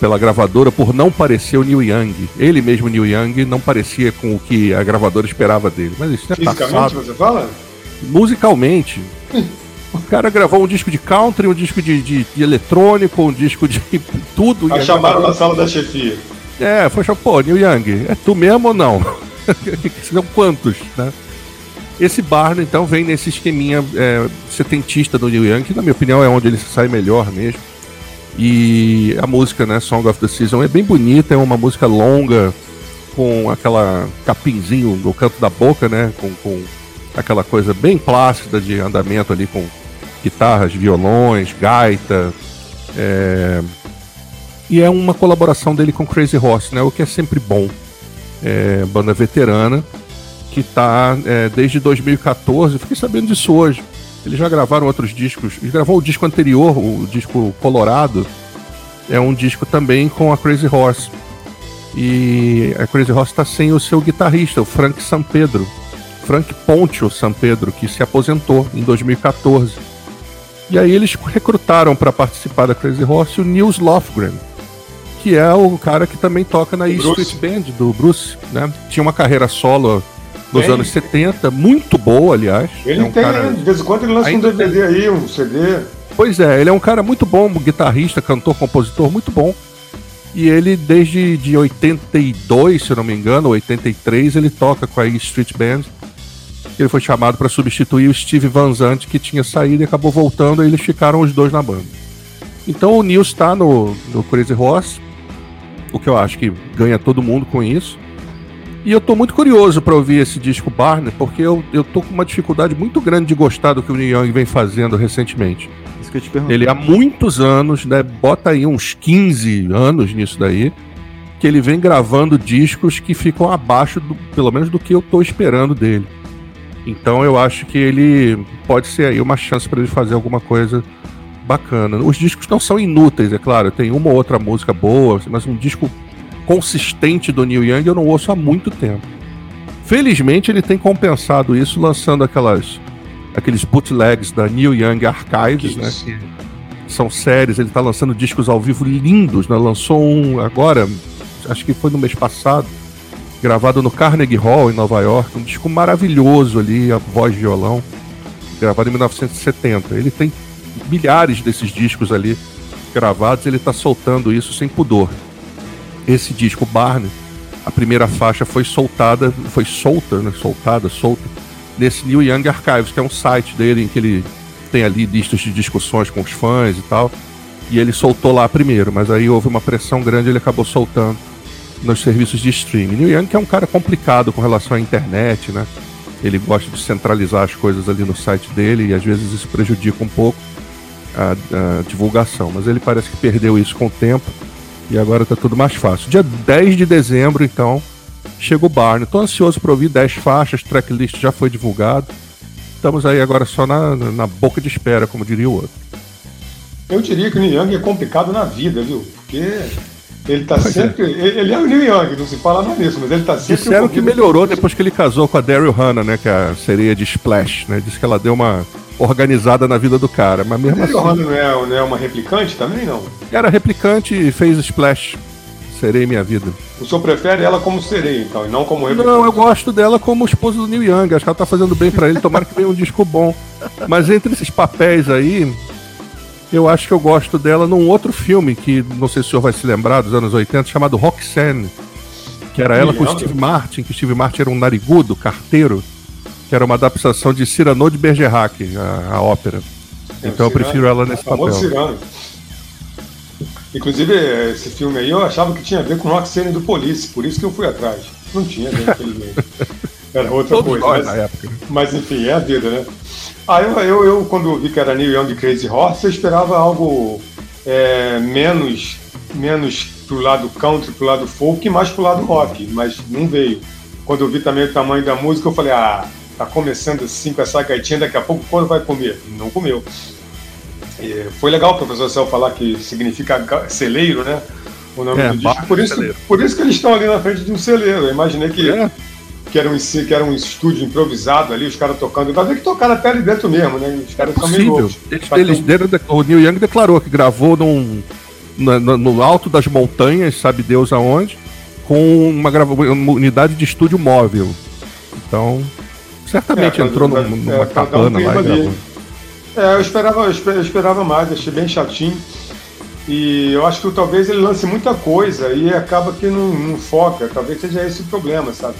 pela gravadora por não parecer o Neil Young. Ele mesmo, Neil Young, não parecia com o que a gravadora esperava dele. Mas isso é Fisicamente, passado. você fala? Musicalmente, o cara gravou um disco de country, um disco de, de, de eletrônico, um disco de tudo. A chamaram gravadora- na sala da chefia. é, foi chamar, pô, Neil Young, é tu mesmo ou não? São quantos, né? Esse Barno, então, vem nesse esqueminha é, setentista do Neil Young, que na minha opinião é onde ele sai melhor mesmo. E a música, né, Song of the Season, é bem bonita, é uma música longa, com aquela capinzinho no canto da boca, né, com, com aquela coisa bem plácida de andamento ali, com guitarras, violões, gaita, é, E é uma colaboração dele com Crazy Horse, né? O que é sempre bom. É, banda veterana que tá é, desde 2014. Fiquei sabendo disso hoje. Eles já gravaram outros discos. Ele gravou o disco anterior, o disco Colorado. É um disco também com a Crazy Horse. E a Crazy Horse está sem o seu guitarrista, o Frank San Pedro. Frank Poncho San Pedro, que se aposentou em 2014. E aí eles recrutaram para participar da Crazy Horse o Nils Lofgren, que é o cara que também toca na E Street Band do Bruce, né? Tinha uma carreira solo tem. anos 70, muito boa, aliás. Ele é um tem, cara... de vez em quando ele lança um DVD tem. aí, um CD. Pois é, ele é um cara muito bom, guitarrista, cantor, compositor, muito bom. E ele, desde de 82, se eu não me engano, 83, ele toca com a Street Band. Ele foi chamado para substituir o Steve Van Zandt, que tinha saído e acabou voltando, e eles ficaram os dois na banda. Então o Nils está no, no Crazy Horse, o que eu acho que ganha todo mundo com isso. E eu tô muito curioso para ouvir esse disco Barney, porque eu, eu tô com uma dificuldade muito grande de gostar do que o Neil Young vem fazendo recentemente. Isso que eu te pergunto. Ele há muitos anos, né, bota aí uns 15 anos nisso daí, que ele vem gravando discos que ficam abaixo, do, pelo menos, do que eu tô esperando dele. Então eu acho que ele pode ser aí uma chance para ele fazer alguma coisa bacana. Os discos não são inúteis, é claro, tem uma ou outra música boa, mas um disco consistente do Neil Young eu não ouço há muito tempo. Felizmente ele tem compensado isso lançando aquelas aqueles bootlegs da Neil Young Archives, né, que são séries, ele está lançando discos ao vivo lindos, né? Lançou um agora, acho que foi no mês passado, gravado no Carnegie Hall em Nova York, um disco maravilhoso ali, a voz de violão, gravado em 1970. Ele tem milhares desses discos ali gravados, ele está soltando isso sem pudor esse disco Barney, a primeira faixa foi soltada, foi solta, né, soltada, solta, nesse New Young Archives, que é um site dele em que ele tem ali listas de discussões com os fãs e tal. E ele soltou lá primeiro, mas aí houve uma pressão grande e ele acabou soltando nos serviços de streaming. New Young que é um cara complicado com relação à internet, né? Ele gosta de centralizar as coisas ali no site dele e às vezes isso prejudica um pouco a, a divulgação, mas ele parece que perdeu isso com o tempo e agora tá tudo mais fácil. Dia 10 de dezembro, então, chega o Barney. Tô ansioso para ouvir 10 faixas, tracklist já foi divulgado. Estamos aí agora só na, na boca de espera, como diria o outro. Eu diria que o Neil Young é complicado na vida, viu? Porque ele tá pois é. sempre. É. Ele é o Neil Young, não se fala mais nisso, mas ele tá sempre. Disseram que melhorou depois que ele casou com a Daryl Hannah, né? Que é a sereia de Splash, né? Disse que ela deu uma organizada na vida do cara. Mas mesmo assim. Não é, não é uma replicante também, não? Era replicante e fez Splash. Serei minha vida. O senhor prefere ela como sereia, então, e não como replicante? Não, eu gosto dela como esposa do Neil Young. Acho que ela tá fazendo bem para ele. Tomara que venha um disco bom. Mas entre esses papéis aí, eu acho que eu gosto dela num outro filme que não sei se o senhor vai se lembrar dos anos 80, chamado Roxanne. Que era ela com o Steve Martin, que o Steve Martin era um narigudo, carteiro que era uma adaptação de Cyrano de Bergerac, a, a ópera. É, então eu prefiro ela nesse papel. Cirano. Inclusive, esse filme aí eu achava que tinha a ver com Roxane do Police, por isso que eu fui atrás. Não tinha, né, infelizmente. Era outra Todos coisa. Mas, na época. mas enfim, é a vida, né? Ah, eu, eu, eu quando vi que era Neil Young Crazy Horse, eu esperava algo é, menos, menos pro lado country, pro lado folk e mais pro lado rock, mas não veio. Quando eu vi também o tamanho da música, eu falei, ah, tá começando assim com essa gaitinha, daqui a pouco quando vai comer? Não comeu. E foi legal o professor Céu falar que significa celeiro, né? O nome é, do disco. Por isso, por isso que eles estão ali na frente de um celeiro. Eu imaginei que, é. que, era um, que era um estúdio improvisado ali, os caras tocando. Vai ver que tocaram até ali dentro mesmo, né? Os caras é são meio loucos. Eles, eles, o Neil Young declarou que gravou num, no, no alto das montanhas, sabe Deus aonde, com uma, uma unidade de estúdio móvel. Então, Certamente é, entrou num, numa é, cabana lá e É, eu esperava, eu esperava mais, achei bem chatinho. E eu acho que talvez ele lance muita coisa e acaba que não, não foca. Talvez seja esse o problema, sabe?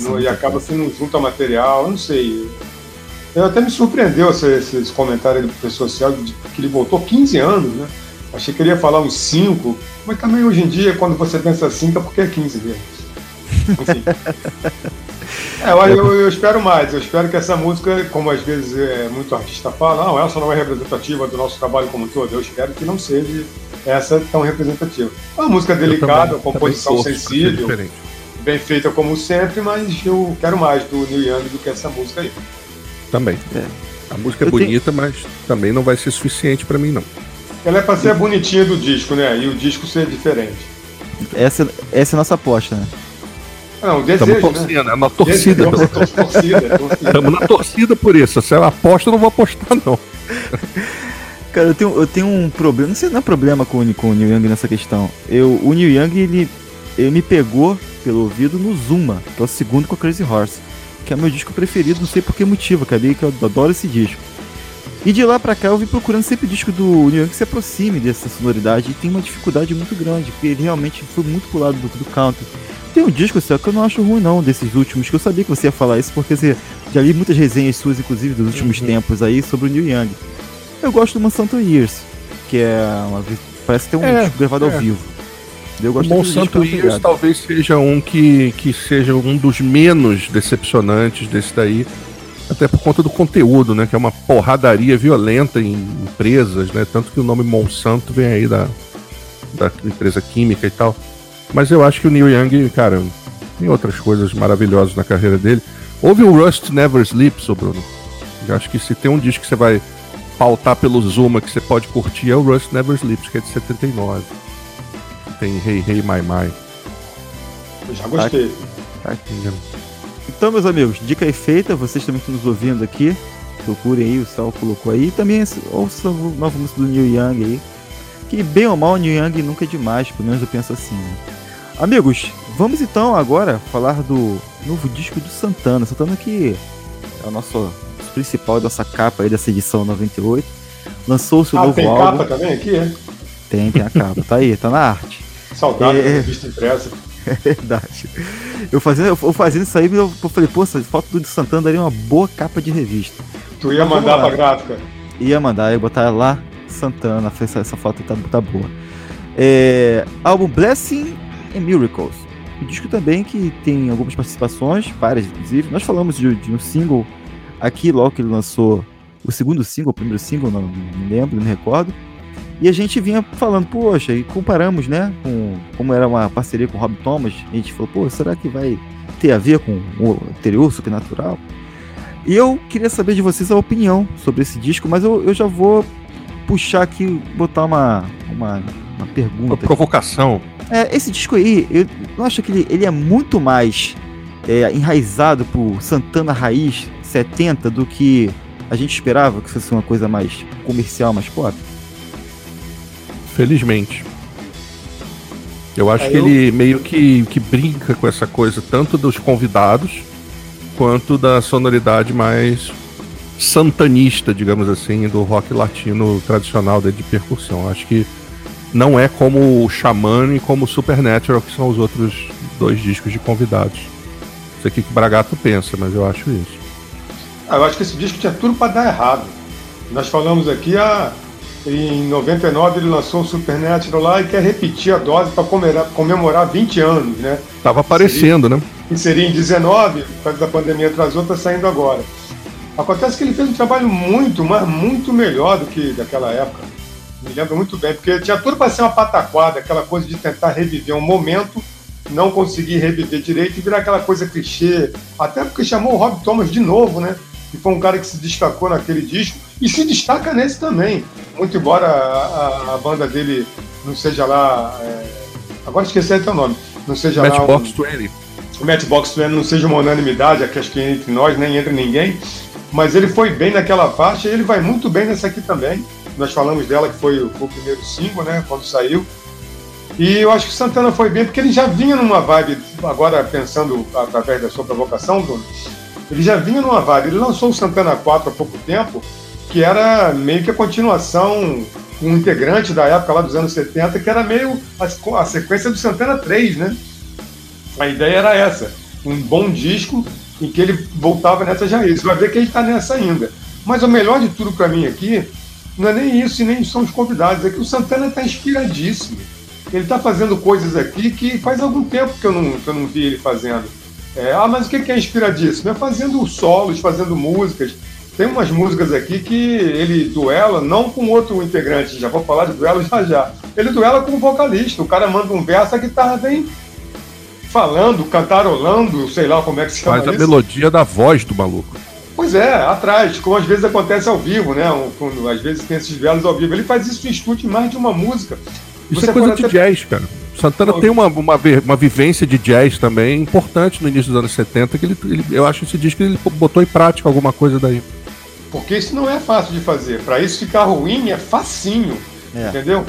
Não, e acaba que não junta material, não sei. Eu até me surpreendeu esse, esse comentário do professor social de que ele voltou 15 anos, né? Achei que ele ia falar uns 5, mas também hoje em dia, quando você pensa 5, é porque é 15 mesmo. Enfim. É, eu, eu, espero mais. Eu espero que essa música, como às vezes é, muito artista fala, não, essa não é representativa do nosso trabalho como um todo. Eu espero que não seja essa tão representativa. É uma música delicada, uma composição sensível, bem feita como sempre, mas eu quero mais do Neil Young do que essa música aí. Também. É. A música é eu bonita, tenho... mas também não vai ser suficiente para mim, não. Ela é pra ser bonitinha do disco, né? E o disco ser diferente. Essa, essa é a nossa aposta, né? Não, desejo, Estamos torcendo, né? é uma torcida. Estamos na torcida por isso. Se ela aposta, eu não vou apostar, não. Cara, eu tenho, eu tenho um problema, não sei não é problema com, com o Neil Young nessa questão. Eu, o Neil Young, ele, ele me pegou pelo ouvido no Zuma, que é o segundo com a Crazy Horse, que é meu disco preferido, não sei por que motivo, acabei que eu adoro esse disco. E de lá pra cá eu vim procurando sempre disco do Neil Young que se aproxime dessa sonoridade e tem uma dificuldade muito grande, porque ele realmente foi muito pro lado do, do country. Tem um disco, só que eu não acho ruim não, desses últimos, que eu sabia que você ia falar isso, porque você já li muitas resenhas suas, inclusive, dos últimos uhum. tempos aí, sobre o Neil Young. Eu gosto do Monsanto Years, que é uma. Parece ter um é, disco gravado é. ao vivo. Eu gosto Monsanto Years talvez seja um que, que seja um dos menos decepcionantes desse daí. Até por conta do conteúdo, né? Que é uma porradaria violenta em empresas, né? Tanto que o nome Monsanto vem aí da, da empresa química e tal. Mas eu acho que o Neil Young, cara, tem outras coisas maravilhosas na carreira dele. Houve o Rust Never Sleeps, ô Bruno. Eu acho que se tem um disco que você vai pautar pelo Zuma que você pode curtir é o Rust Never Sleeps, que é de 79. Tem Hey Hey My My. Eu já gostei. Tá aqui. Então, meus amigos, dica aí feita, vocês também estão nos ouvindo aqui. Procurem aí, o Sal colocou aí. Também ouçam o novo música do Neil Young aí. Que bem ou mal, o Neil Young nunca é demais, pelo menos eu penso assim. Né? Amigos, vamos então agora falar do novo disco do Santana. Santana que é o nosso principal dessa capa aí dessa edição 98. Lançou o seu ah, novo tem álbum. capa também aqui, é? Tem, tem a capa. tá aí, tá na arte. Saudade é... da revista impressa. É verdade. Eu fazendo, eu fazendo isso aí, eu falei, pô, essa foto do Santana daria uma boa capa de revista. Tu ia Mas mandar pra gráfica? Ia mandar, ia botar lá Santana, essa, essa foto tá, tá boa. É, álbum Blessing and Miracles. O disco também que tem algumas participações, várias inclusive. Nós falamos de, de um single aqui logo que ele lançou o segundo single, o primeiro single, não, não lembro, não me recordo. E a gente vinha falando, poxa, e comparamos, né, com como era uma parceria com o Rob Thomas, a gente falou, pô, será que vai ter a ver com o anterior, Supernatural? E eu queria saber de vocês a opinião sobre esse disco, mas eu, eu já vou puxar aqui, botar uma, uma, uma pergunta. Uma provocação. É, esse disco aí, eu não acho que ele, ele é muito mais é, enraizado por Santana Raiz 70 do que a gente esperava que fosse uma coisa mais comercial, mais pop? Felizmente. Eu acho é, que eu... ele meio que, que brinca com essa coisa, tanto dos convidados, quanto da sonoridade mais santanista, digamos assim, do rock latino tradicional de percussão. Acho que não é como o Xamã e como o Supernatural, que são os outros dois discos de convidados. Não sei o que o Bragato pensa, mas eu acho isso. Ah, eu acho que esse disco tinha tudo para dar errado. Nós falamos aqui, ah, em 99 ele lançou o Supernatural lá e quer repetir a dose para comemorar, comemorar 20 anos, né? Tava aparecendo, seria, né? E seria em 19, por causa da pandemia atrasou, tá saindo agora. Acontece que ele fez um trabalho muito, mas muito melhor do que daquela época. Me lembro muito bem, porque tinha tudo para ser uma pataquada, aquela coisa de tentar reviver um momento, não conseguir reviver direito e virar aquela coisa clichê. Até porque chamou o Rob Thomas de novo, né? que foi um cara que se destacou naquele disco e se destaca nesse também. Muito embora a, a, a banda dele não seja lá. É... agora esqueci até o nome. Não seja Matchbox lá. Um... 20. O Matchbox 20 não seja uma unanimidade, aqui acho que entre nós nem entre ninguém. Mas ele foi bem naquela faixa e ele vai muito bem nessa aqui também. Nós falamos dela que foi o, primeiro single, né? Quando saiu. E eu acho que Santana foi bem, porque ele já vinha numa vibe, agora pensando através da sua provocação, Bruno, ele já vinha numa vibe. Ele lançou o Santana 4 há pouco tempo, que era meio que a continuação, um integrante da época lá dos anos 70, que era meio a, a sequência do Santana 3, né? A ideia era essa. Um bom disco em que ele voltava nessa raiz. Vai ver que ele está nessa ainda. Mas o melhor de tudo para mim aqui não é nem isso e nem são os convidados, é que o Santana está inspiradíssimo. Ele está fazendo coisas aqui que faz algum tempo que eu não, que eu não vi ele fazendo. É, ah, mas o que é inspiradíssimo? É fazendo solos, fazendo músicas. Tem umas músicas aqui que ele duela, não com outro integrante, já vou falar de duelo já já, ele duela com o vocalista. O cara manda um verso, a guitarra vem falando, cantarolando, sei lá como é que se chama Faz a isso. melodia da voz do maluco. Pois é, atrás, como às vezes acontece ao vivo, né? Quando, às vezes tem esses velos ao vivo. Ele faz isso em estúdio em mais de uma música. Isso Você é coisa de até... jazz, cara. Santana tem uma, uma, uma vivência de jazz também importante no início dos anos 70, que ele, ele eu acho esse disco ele botou em prática alguma coisa daí. Porque isso não é fácil de fazer. Para isso ficar ruim é facinho, é. entendeu?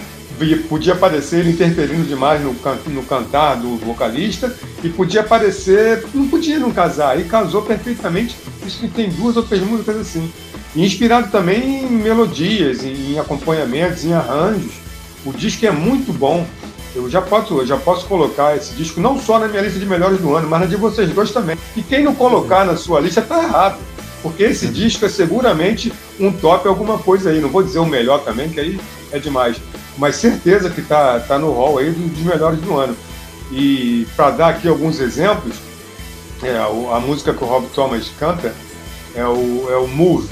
Podia parecer ele interferindo demais no, can, no cantar do vocalista e podia parecer. Não podia não casar. E casou perfeitamente. Isso tem duas ou três músicas assim. E inspirado também em melodias, em acompanhamentos, em arranjos. O disco é muito bom. Eu já posso, eu já posso colocar esse disco não só na minha lista de melhores do ano, mas na de vocês dois também. E quem não colocar na sua lista está errado. Porque esse disco é seguramente um top alguma coisa aí. Não vou dizer o melhor também, que aí é demais. Mas certeza que está tá no hall aí dos melhores do ano. E para dar aqui alguns exemplos, é, a música que o Rob Thomas canta é o, é o Move,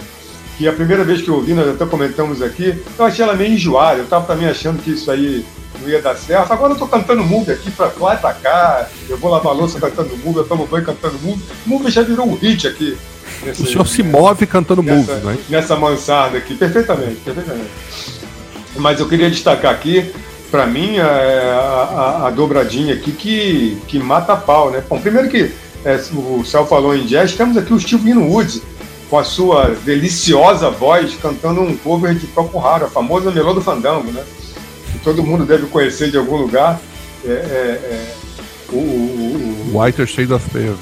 que a primeira vez que eu ouvi, nós até comentamos aqui, eu achei ela meio enjoada, eu estava também achando que isso aí não ia dar certo. Agora eu tô cantando Move aqui pra lá e pra cá, eu vou lavar louça cantando Move, eu tomo banho cantando Move. Move já virou um hit aqui Nesse, o senhor se move cantando nessa, moves, né? Nessa mansarda aqui, perfeitamente, perfeitamente. Mas eu queria destacar aqui, para mim, a, a, a, dobradinha aqui que, que mata a pau, né? Bom, primeiro que é, o Céu falou em jazz, temos aqui o Steve Winwood, com a sua deliciosa voz, cantando um cover de Procol Raro, a famosa Melô do Fandango, né? Que todo mundo deve conhecer de algum lugar. É, é, é o, o, o, Whiter Shade of Pale.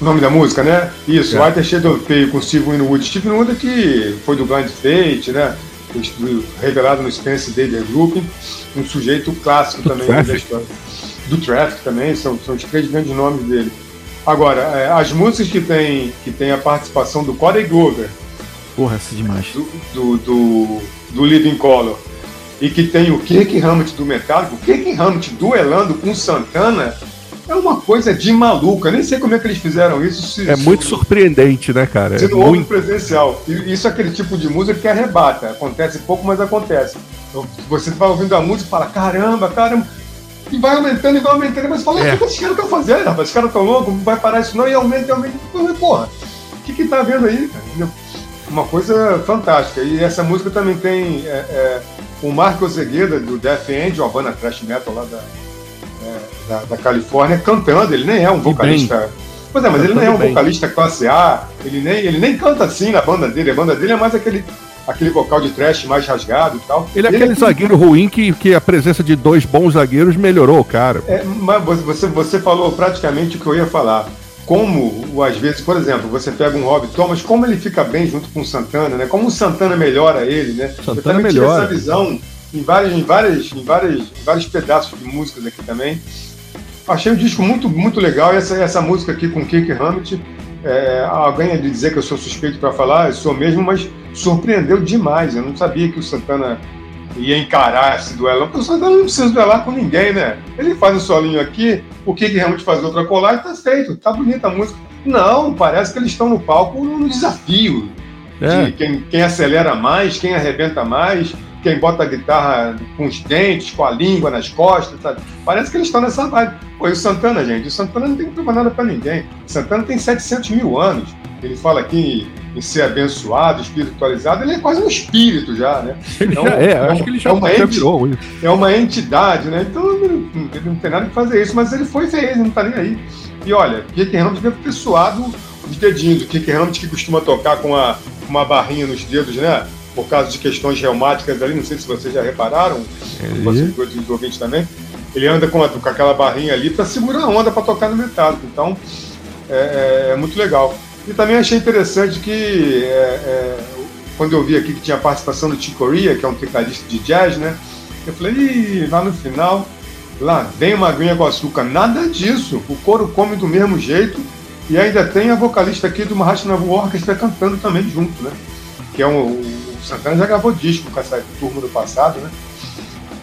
O nome da música, né? Isso, é. White Shadow Pale com Steve Winwood. Steve Winwood que foi do Blind Fate, né? Revelado no Spence Daily Group, um sujeito clássico do também Traffic. da história. Do Traffic também, são, são os três grandes nomes dele. Agora, é, as músicas que tem, que tem a participação do Corey Glover. Porra, essa é demais. Do, do, do, do Living Color. E que tem o Kirk Hammett do Metallica. O Kirk Hammett duelando com Santana é uma coisa de maluca. Nem sei como é que eles fizeram isso. Se, é muito surpreendente, né, cara? Se não é muito... presencial. Isso é aquele tipo de música que arrebata. Acontece pouco, mas acontece. Então, você vai ouvindo a música e fala, caramba, caramba. E vai aumentando e vai aumentando. Mas fala, é. o que esses caras estão fazendo, rapaz? Esses caras estão loucos, não vai parar isso não. E aumenta e aumenta. Porra, o que que tá vendo aí, cara? Uma coisa fantástica. E essa música também tem é, é, o Marco Zegueda, do Death End, uma banda thrash metal lá da da, da, Califórnia cantando, ele nem é um vocalista. Pois é, mas ele nem é um bem. vocalista classe A, ele nem, ele nem canta assim na banda dele, a banda dele é mais aquele, aquele vocal de trash mais rasgado e tal. Ele é aquele é zagueiro ruim que, que a presença de dois bons zagueiros melhorou, cara. É, mas você, você falou praticamente o que eu ia falar. Como, às vezes, por exemplo, você pega um Rob Thomas, como ele fica bem junto com o Santana, né? Como o Santana melhora ele, né? Santana eu também melhora. essa visão em, várias, em, várias, em, várias, em vários pedaços de músicas aqui também. Achei o disco muito, muito legal. E essa, essa música aqui com Kirk Hammett, é, alguém é de dizer que eu sou suspeito para falar, eu sou mesmo, mas surpreendeu demais. Eu não sabia que o Santana ia encarar esse duelo. Porque o Santana não precisa duelar com ninguém, né? Ele faz um solinho aqui, o Kirk Hammett faz outra colar e tá feito. Tá bonita a música. Não, parece que eles estão no palco no desafio. É. De quem, quem acelera mais, quem arrebenta mais, quem bota a guitarra com os dentes, com a língua nas costas, sabe? Parece que eles estão nessa vibe. Pô, e o Santana, gente, o Santana não tem que provar nada para ninguém. O Santana tem 700 mil anos. Ele fala aqui em, ser abençoado, espiritualizado, ele é quase um espírito já, né? Ele é, é, acho que ele já, é uma já virou. É uma entidade, né? Então ele, não tem nada que fazer isso, mas ele foi fez, não tá nem aí. E olha, Kiki Hammond deve ter suado os dedinhos. O Kiki Hammond que costuma tocar com uma, uma barrinha nos dedos, né? Por causa de questões reumáticas ali, não sei se vocês já repararam, vocês os ouvintes também, ele anda com, a, com aquela barrinha ali para segurar a onda para tocar no metálico. Então é, é, é, muito legal. E também achei interessante que é, é quando eu vi aqui que tinha a participação do Chick Corea, que é um tecladista de jazz, né? Eu falei, Ih, lá no final, lá vem uma aguinha com açúcar. Nada disso. O coro come do mesmo jeito. E ainda tem a vocalista aqui do Mahatma Orchestra cantando também junto, né? Que é um, Santana já gravou disco com essa turma do passado, né?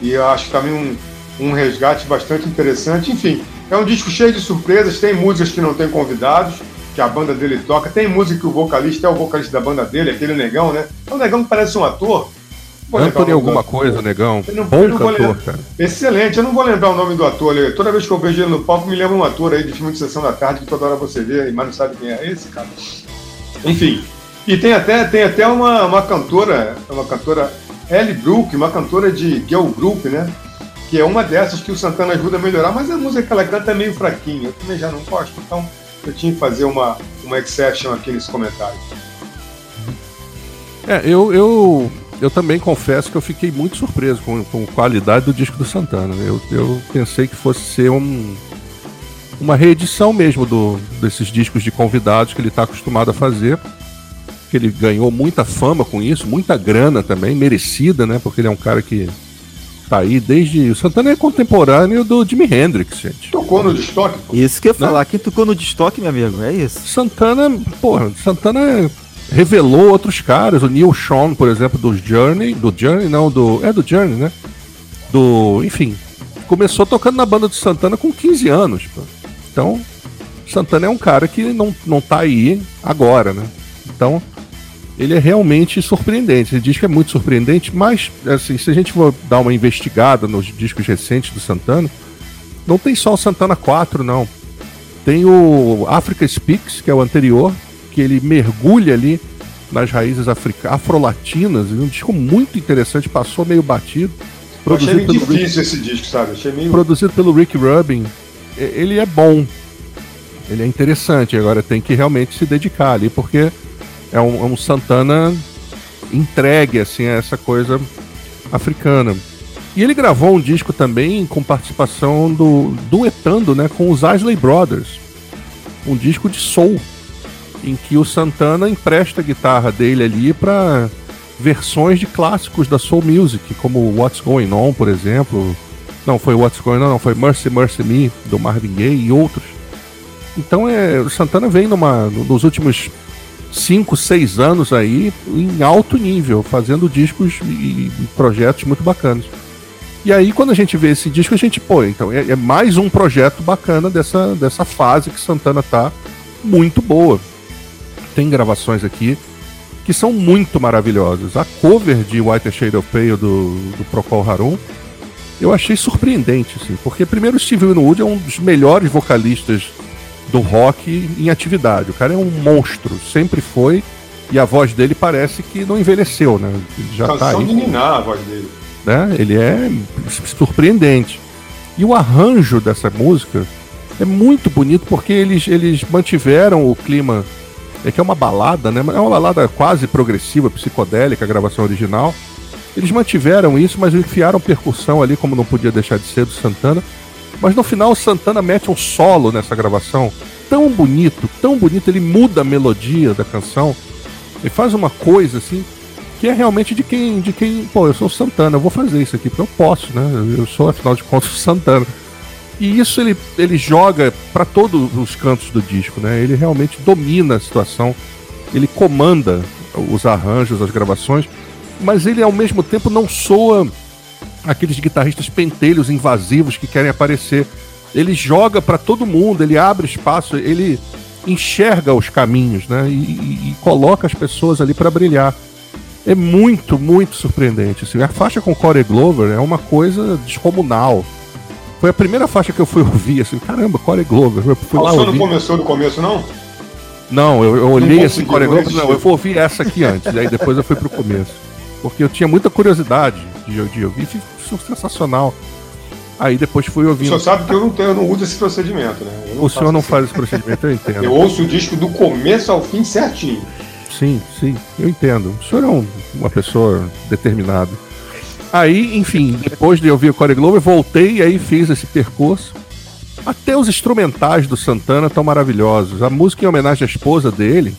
E eu acho também um, um resgate bastante interessante. Enfim, é um disco cheio de surpresas, tem músicas que não tem convidados, que a banda dele toca, tem música que o vocalista é o vocalista da banda dele, aquele negão, né? É um negão que parece um ator, Anthony alguma coisa, negão. não, Bom cantor, cara. Excelente, eu não vou lembrar o nome do ator. Toda vez que eu vejo ele no palco, me lembra um ator aí de filme de sessão da tarde que toda hora você vê, mas não sabe quem é esse, cara. Enfim. E tem até, tem até uma, uma cantora, uma cantora, Ellie Brook, uma cantora de girl group, né? Que é uma dessas que o Santana ajuda a melhorar, mas a música que ela canta é meio fraquinha. Eu também já não gosto, então eu tinha que fazer uma, uma exception aqui nesse comentário. É, eu, eu, eu também confesso que eu fiquei muito surpreso com, com a qualidade do disco do Santana. Eu, eu pensei que fosse ser um, uma reedição mesmo do, desses discos de convidados que ele está acostumado a fazer. Que ele ganhou muita fama com isso, muita grana também, merecida, né? Porque ele é um cara que tá aí desde. O Santana é contemporâneo do Jimi Hendrix, gente. Tocou no destoque? Isso que eu ia falar. Né? Quem tocou no destoque, meu amigo? É isso. Santana, porra, Santana revelou outros caras, o Neil Sean, por exemplo, do Journey, do Journey não, do, é do Journey, né? Do, enfim, começou tocando na banda do Santana com 15 anos, pô. Então, Santana é um cara que não, não tá aí agora, né? Então, ele é realmente surpreendente. Diz que é muito surpreendente, mas, assim, se a gente for dar uma investigada nos discos recentes do Santana, não tem só o Santana 4, não. Tem o Africa Speaks, que é o anterior, que ele mergulha ali nas raízes afro-latinas, um disco muito interessante, passou meio batido. Produzido achei pelo difícil Rick, esse disco, sabe? Achei meio... Produzido pelo Rick Rubin. Ele é bom. Ele é interessante. Agora tem que realmente se dedicar ali, porque é um, é um Santana entregue assim, a essa coisa africana. E ele gravou um disco também com participação do duetando, né, com os Isley Brothers. Um disco de soul em que o Santana empresta a guitarra dele ali para versões de clássicos da soul music, como What's Going On, por exemplo. Não foi What's Going On, não, foi Mercy Mercy Me do Marvin Gaye e outros. Então é, o Santana vem numa, nos últimos 5, 6 anos aí em alto nível, fazendo discos e, projetos muito bacanas. E aí, quando a gente vê esse disco, a gente, pô, então é, é, mais um projeto bacana dessa, dessa fase que Santana tá muito boa tem gravações aqui que são muito maravilhosas. A cover de White Shade of Pale do, do Procol Harum eu achei surpreendente, assim, porque primeiro Steve Winwood é um dos melhores vocalistas do rock em atividade. O cara é um monstro, sempre foi, e a voz dele parece que não envelheceu, né? já Canção tá aí. de ninar a voz dele. Né? Ele é surpreendente. E o arranjo dessa música é muito bonito porque eles, eles mantiveram o clima é que é uma balada, né? É uma balada quase progressiva, psicodélica, a gravação original. Eles mantiveram isso, mas enfiaram percussão ali, como não podia deixar de ser, do Santana. Mas no final Santana mete um solo nessa gravação tão bonito, tão bonito, ele muda a melodia da canção. Ele faz uma coisa assim que é realmente de quem, de quem, pô, eu sou Santana, eu vou fazer isso aqui porque eu posso, né? Eu sou afinal de contas Santana. E isso ele, ele joga para todos os cantos do disco, né? Ele realmente domina a situação, ele comanda os arranjos, as gravações, mas ele ao mesmo tempo não soa aqueles guitarristas pentelhos invasivos que querem aparecer. Ele joga para todo mundo, ele abre espaço, ele enxerga os caminhos, né? E, e, e coloca as pessoas ali para brilhar. É muito, muito surpreendente. Assim. A faixa com Corey Glover é uma coisa descomunal. Foi a primeira faixa que eu fui ouvir, assim, caramba, Corey Glover. Eu fui lá não começou do começo, não? Não, eu, eu olhei assim, Corey Glover, não, eu vou ouvir essa aqui antes, aí depois eu fui pro começo. Porque eu tinha muita curiosidade de, de ouvir, foi sensacional. Aí depois fui ouvindo. O senhor sabe que eu não, tenho, eu não uso esse procedimento, né? o senhor não faz esse procedimento, eu entendo. Eu ouço o disco do começo ao fim certinho. Sim, sim, eu entendo. O senhor é um, uma pessoa determinada. Aí, enfim, depois de ouvir o Corey Glover, voltei e aí fiz esse percurso. Até os instrumentais do Santana estão maravilhosos. A música em homenagem à esposa dele,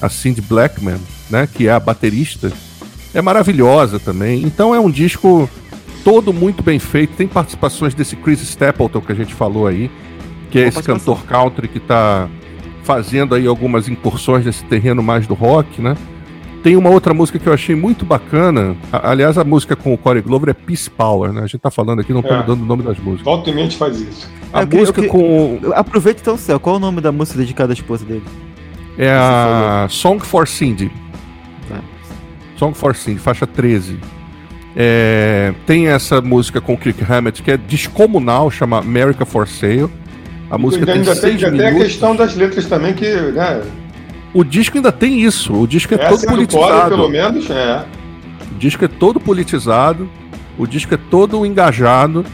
a Cindy Blackman, né, que é a baterista, é maravilhosa também. Então é um disco todo muito bem feito. Tem participações desse Chris Stapleton que a gente falou aí, que é esse cantor country que está fazendo aí algumas incursões nesse terreno mais do rock, né? Tem uma outra música que eu achei muito bacana. Aliás, a música com o Corey Glover é Peace Power, né? A gente tá falando aqui, não estamos é. dando o nome das músicas. Totalmente faz isso. A música com. Aproveita então, Céu. Qual é o nome da música dedicada à esposa dele? É a Song for Cindy. Song for Cindy, faixa 13. É, tem essa música com o Kirk Hammett que é descomunal, chama America for Sale. A música ainda, tem ainda seis tem, ainda tem a minutos. questão das letras também, que, né? O disco ainda tem isso. O disco é todo é do politizado. Core, pelo menos, é. O disco é todo politizado, o disco é todo engajado.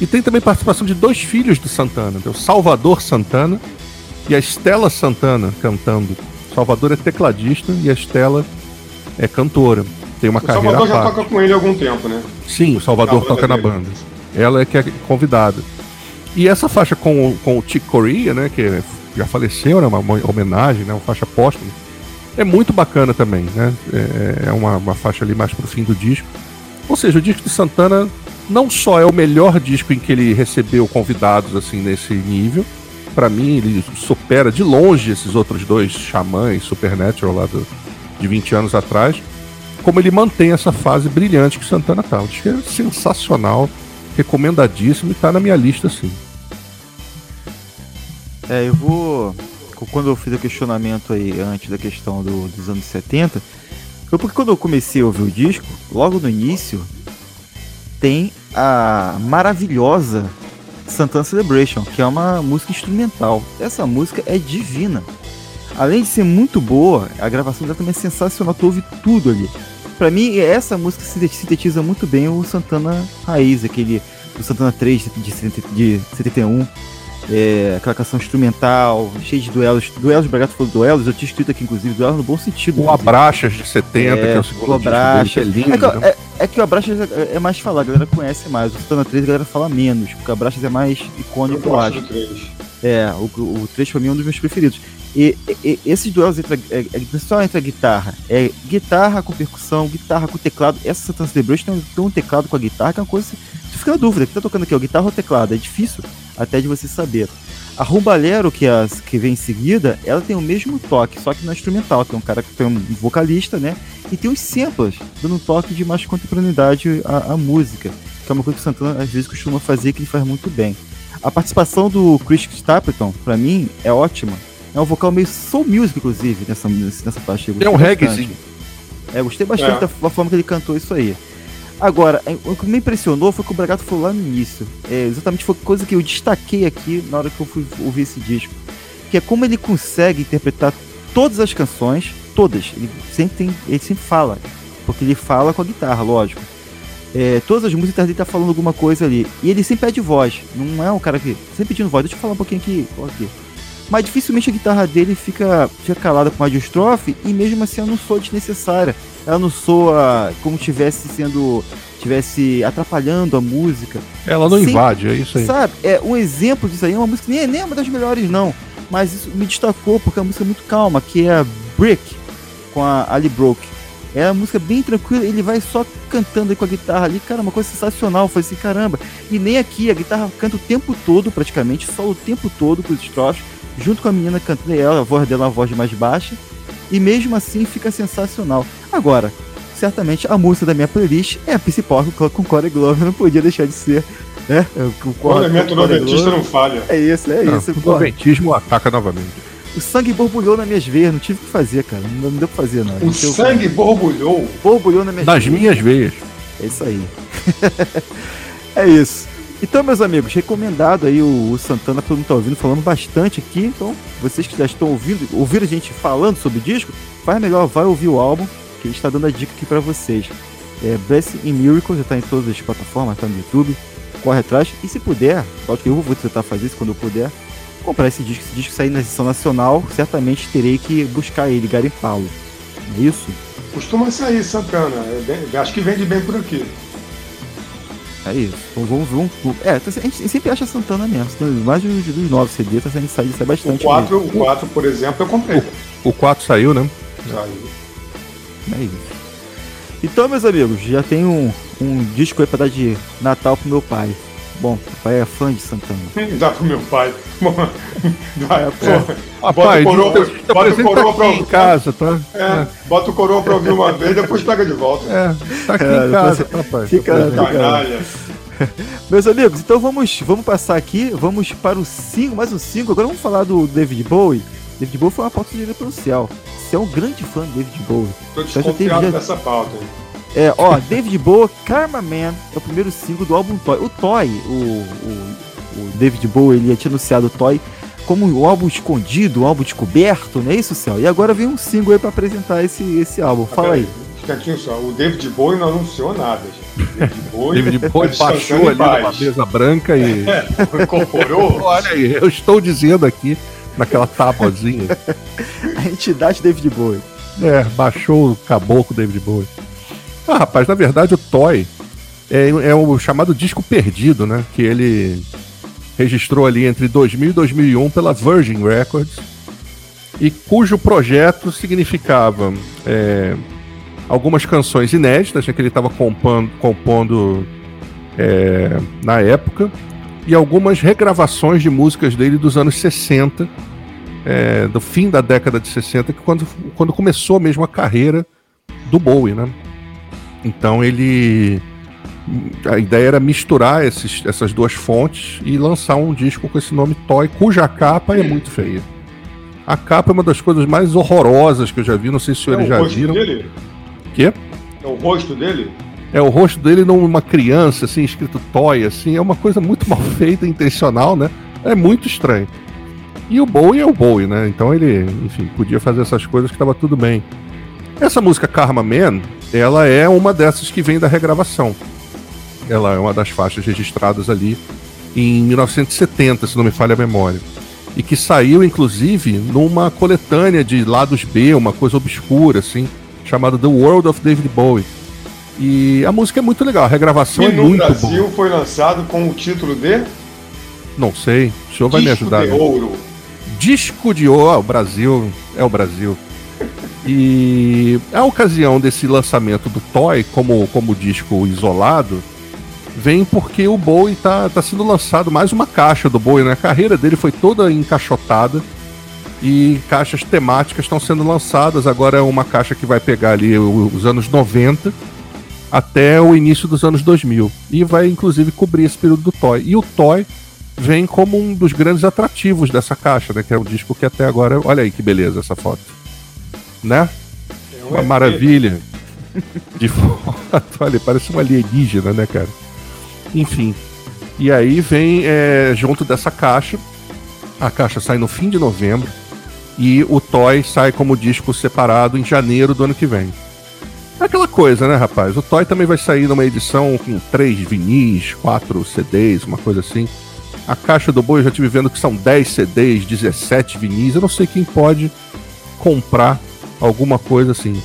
E tem também participação de dois filhos do Santana, o Salvador Santana e a Estela Santana cantando. Salvador é tecladista e a Estela é cantora. Tem uma O carreira Salvador à já toca com ele há algum tempo, né? Sim, o Salvador Na toca na dele. banda. Ela é que é convidada. E essa faixa com, o- com o Chick Corea, né, que já faleceu, né, uma homenagem, né, uma faixa póstuma, é muito bacana também, né? É, é uma, uma faixa ali mais pro fim do disco. Ou seja, o disco de Santana não só é o melhor disco em que ele recebeu convidados assim nesse nível, Pra mim ele supera de longe esses outros dois xamãs Supernatural lá do, de 20 anos atrás, como ele mantém essa fase brilhante que o Santana tá. O disco é sensacional, recomendadíssimo e tá na minha lista sim. É, eu vou. Quando eu fiz o questionamento aí antes da questão do- dos anos 70, foi porque quando eu comecei a ouvir o disco, logo no início, tem a maravilhosa Santana Celebration, que é uma música instrumental. Essa música é divina. Além de ser muito boa, a gravação dela também é sensacional, tu ouve tudo ali. Pra mim, essa música sinte- sintetiza muito bem o Santana Raiz, aquele do Santana 3 de, 70 de 71. É, aquela canção instrumental, cheia de duelos. Duelos, o Bragato falou duelos, eu tinha escrito aqui, inclusive, duelos no bom sentido. O. Abraxas de 70, que é o segundo o Abraxas. disco dele, que é lindo. É que, né? é, é que o Abraxas é, é mais falado, a galera conhece mais. O Santana 3 a galera fala menos, porque o Abraxas é mais Eu icônico, eu gosto acho. do 3. É, o, o 3 pra mim é um dos meus preferidos. E, e- esses duelos entre, é, é, só entre a guitarra, é guitarra com percussão, guitarra com teclado. Essa Santana Celebration tem, um- teclado com a guitarra, que é uma coisa. Você fica na dúvida, o que tá tocando aqui, ó, guitarra ou teclado? É difícil até de você saber. A Rumbalero, que, é as, que vem em seguida, ela tem o mesmo toque, só que é instrumental. Tem um cara que tem um vocalista, né? E tem os samples, dando um toque de mais contemporaneidade à, à música. Que é uma coisa que o Santana às vezes costuma fazer que ele faz muito bem. A participação do Chris Stapleton, pra mim, é ótima. É um vocal meio soul music, inclusive, nessa, nessa faixa. Eu Tem um reggaezinho. É, gostei bastante É. da, da forma que ele cantou isso aí. Agora, é, o que me impressionou foi que o Bragato falou lá no início. É, exatamente foi coisa que eu destaquei aqui na hora que eu fui ouvir esse disco. Que é como ele consegue interpretar todas as canções, todas. Ele sempre, tem, ele sempre fala. Porque ele fala com a guitarra, lógico. É, todas as músicas dele tá falando alguma coisa ali. E ele sempre pede voz. Não é um cara que. Sempre pedindo voz. Deixa eu falar um pouquinho aqui. ó, aqui. Mas dificilmente a guitarra dele fica, fica calada com a de estrofe e mesmo assim ela não soa desnecessária. Ela não soa como tivesse sendo. tivesse atrapalhando a música. Ela não Sim. invade, é isso aí. Sabe? É um exemplo disso aí, é uma música nem, nem é uma das melhores, não. Mas isso me destacou porque é uma música muito calma, que é a Brick com a Ali Broke. É uma música bem tranquila, ele vai só cantando com a guitarra ali, cara, uma coisa sensacional. Foi assim, caramba. E nem aqui, a guitarra canta o tempo todo, praticamente, só o tempo todo com os estrofes, junto com a menina cantando e ela, a voz dela é uma voz mais baixa. E mesmo assim fica sensacional. Agora, certamente a música da minha playlist é a principal com com Corey Glover, não podia deixar de ser. Né? O, O elemento noventista não falha. É isso, é Não, isso. o noventismo ataca novamente. O sangue borbulhou nas minhas veias, não tive o que fazer, cara. Não, não deu pra fazer, não. O Não sangue borbulhou. borbulhou nas minhas Das veias. minhas veias. É isso aí. é isso. Então, meus amigos, recomendado aí o, o Santana, todo mundo tá ouvindo, falando bastante aqui. Então, vocês que já estão ouvindo, ouviram a gente falando sobre o disco, faz melhor, vai ouvir o álbum, que a gente tá dando a dica aqui pra vocês. É Blessing in Miracle, já tá em todas as plataformas, tá no YouTube. Corre atrás. E se puder, lógico que eu vou tentar fazer isso quando eu puder, comprar esse disco. Esse disco sair na edição nacional, certamente terei que buscar ele, garimpá-lo. É isso? Costuma sair Santana. É bem- acho que vende bem por aqui. É isso. Então vamos ver um. É, tá- a gente sempre acha Santana mesmo. Tem Mais dos, dos novos CD, tá saindo sai, sai O bastante. 4, mesmo. o 4, por exemplo, eu comprei. O 4 saiu, né? Saiu. É isso. Então, meus amigos, já tem um, um disco aí pra dar de Natal pro meu pai. Bom, o pai é fã de Santana. Dá pro meu pai. Vai, É, pô. Ah, Bota pai, o coroa, tá- bota o coroa pra em casa, tá? É, bota o coroa pra ouvir uma vez, depois pega de volta. É, tá aqui É, em casa, tá, pai? fica- fica- Canalha. Meus amigos, então vamos, vamos passar aqui, vamos para o 5, mais um 5. Agora vamos falar do David Bowie. David Bowie foi uma pauta sugerida pelo céu. Você é um grande fã do David Bowie. Tô já teve- desconfiado já- dessa pauta. hein? É, ó, David Bowie, Karma Man, é o primeiro single do álbum Toy. O Toy, o, o, o David Bowie, ele tinha anunciado o Toy como um álbum escondido, um álbum descoberto, não é isso, Céu? E agora vem um single aí pra apresentar esse, esse álbum. Fala aí. Instantinho só, o David Bowie não anunciou nada, gente. David Bowie, David Bowie tá baixou ali numa mesa branca e. É, incorporou. Olha aí, eu estou dizendo aqui, naquela tábuazinha. A entidade David Bowie. É, baixou o caboclo David Bowie. Ah, rapaz, na verdade o Toy é, é o chamado disco perdido, né? Que ele registrou ali entre 2000 e 2001 pela Virgin Records e cujo projeto significava é, algumas canções inéditas né, que ele estava compondo, compondo é, na época e algumas regravações de músicas dele dos anos 60, é, do fim da década de 60, que quando, quando começou mesmo a carreira do Bowie, né? Então ele a ideia era misturar esses, essas duas fontes e lançar um disco com esse nome Toy, cuja capa é muito feia. A capa é uma das coisas mais horrorosas que eu já vi, não sei se os senhores é já viram. Dele? Quê? É o rosto dele? É o rosto dele numa criança, assim, escrito Toy, assim, é uma coisa muito mal feita, intencional, né? É muito estranho. E o Bowie é o Bowie, né? Então ele, enfim, podia fazer essas coisas que estava tudo bem. Essa música Karma Man, ela é uma dessas que vem da regravação. Ela é uma das faixas registradas ali em 1970, se não me falha a memória. E que saiu, inclusive, numa coletânea de lados B, uma coisa obscura, assim, chamada The World of David Bowie. E a música é muito legal, a regravação e é muito boa. no Brasil foi lançado com o título de? Não sei, o senhor vai me ajudar. Disco de né? ouro. Disco de ouro, o Brasil, é o Brasil. E a ocasião desse lançamento do Toy como, como disco isolado vem porque o Bowie tá, tá sendo lançado mais uma caixa do Bowie, né? A carreira dele foi toda encaixotada e caixas temáticas estão sendo lançadas. Agora é uma caixa que vai pegar ali os anos 90 até o início dos anos 2000 e vai inclusive cobrir esse período do Toy. E o Toy vem como um dos grandes atrativos dessa caixa, né? Que é um disco que até agora, olha aí que beleza essa foto, né? É um Uma maravilha de foto, olha, parece um alienígena, né, cara? Enfim. E aí vem é, junto dessa caixa. A caixa sai no fim de novembro. E o Toy sai como disco separado em janeiro do ano que vem. É aquela coisa, né, rapaz? O Toy também vai sair numa edição com três vinis, quatro CDs, uma coisa assim. A caixa do boi eu já tive vendo que são 10 CDs, 17 vinis. Eu não sei quem pode comprar alguma coisa assim.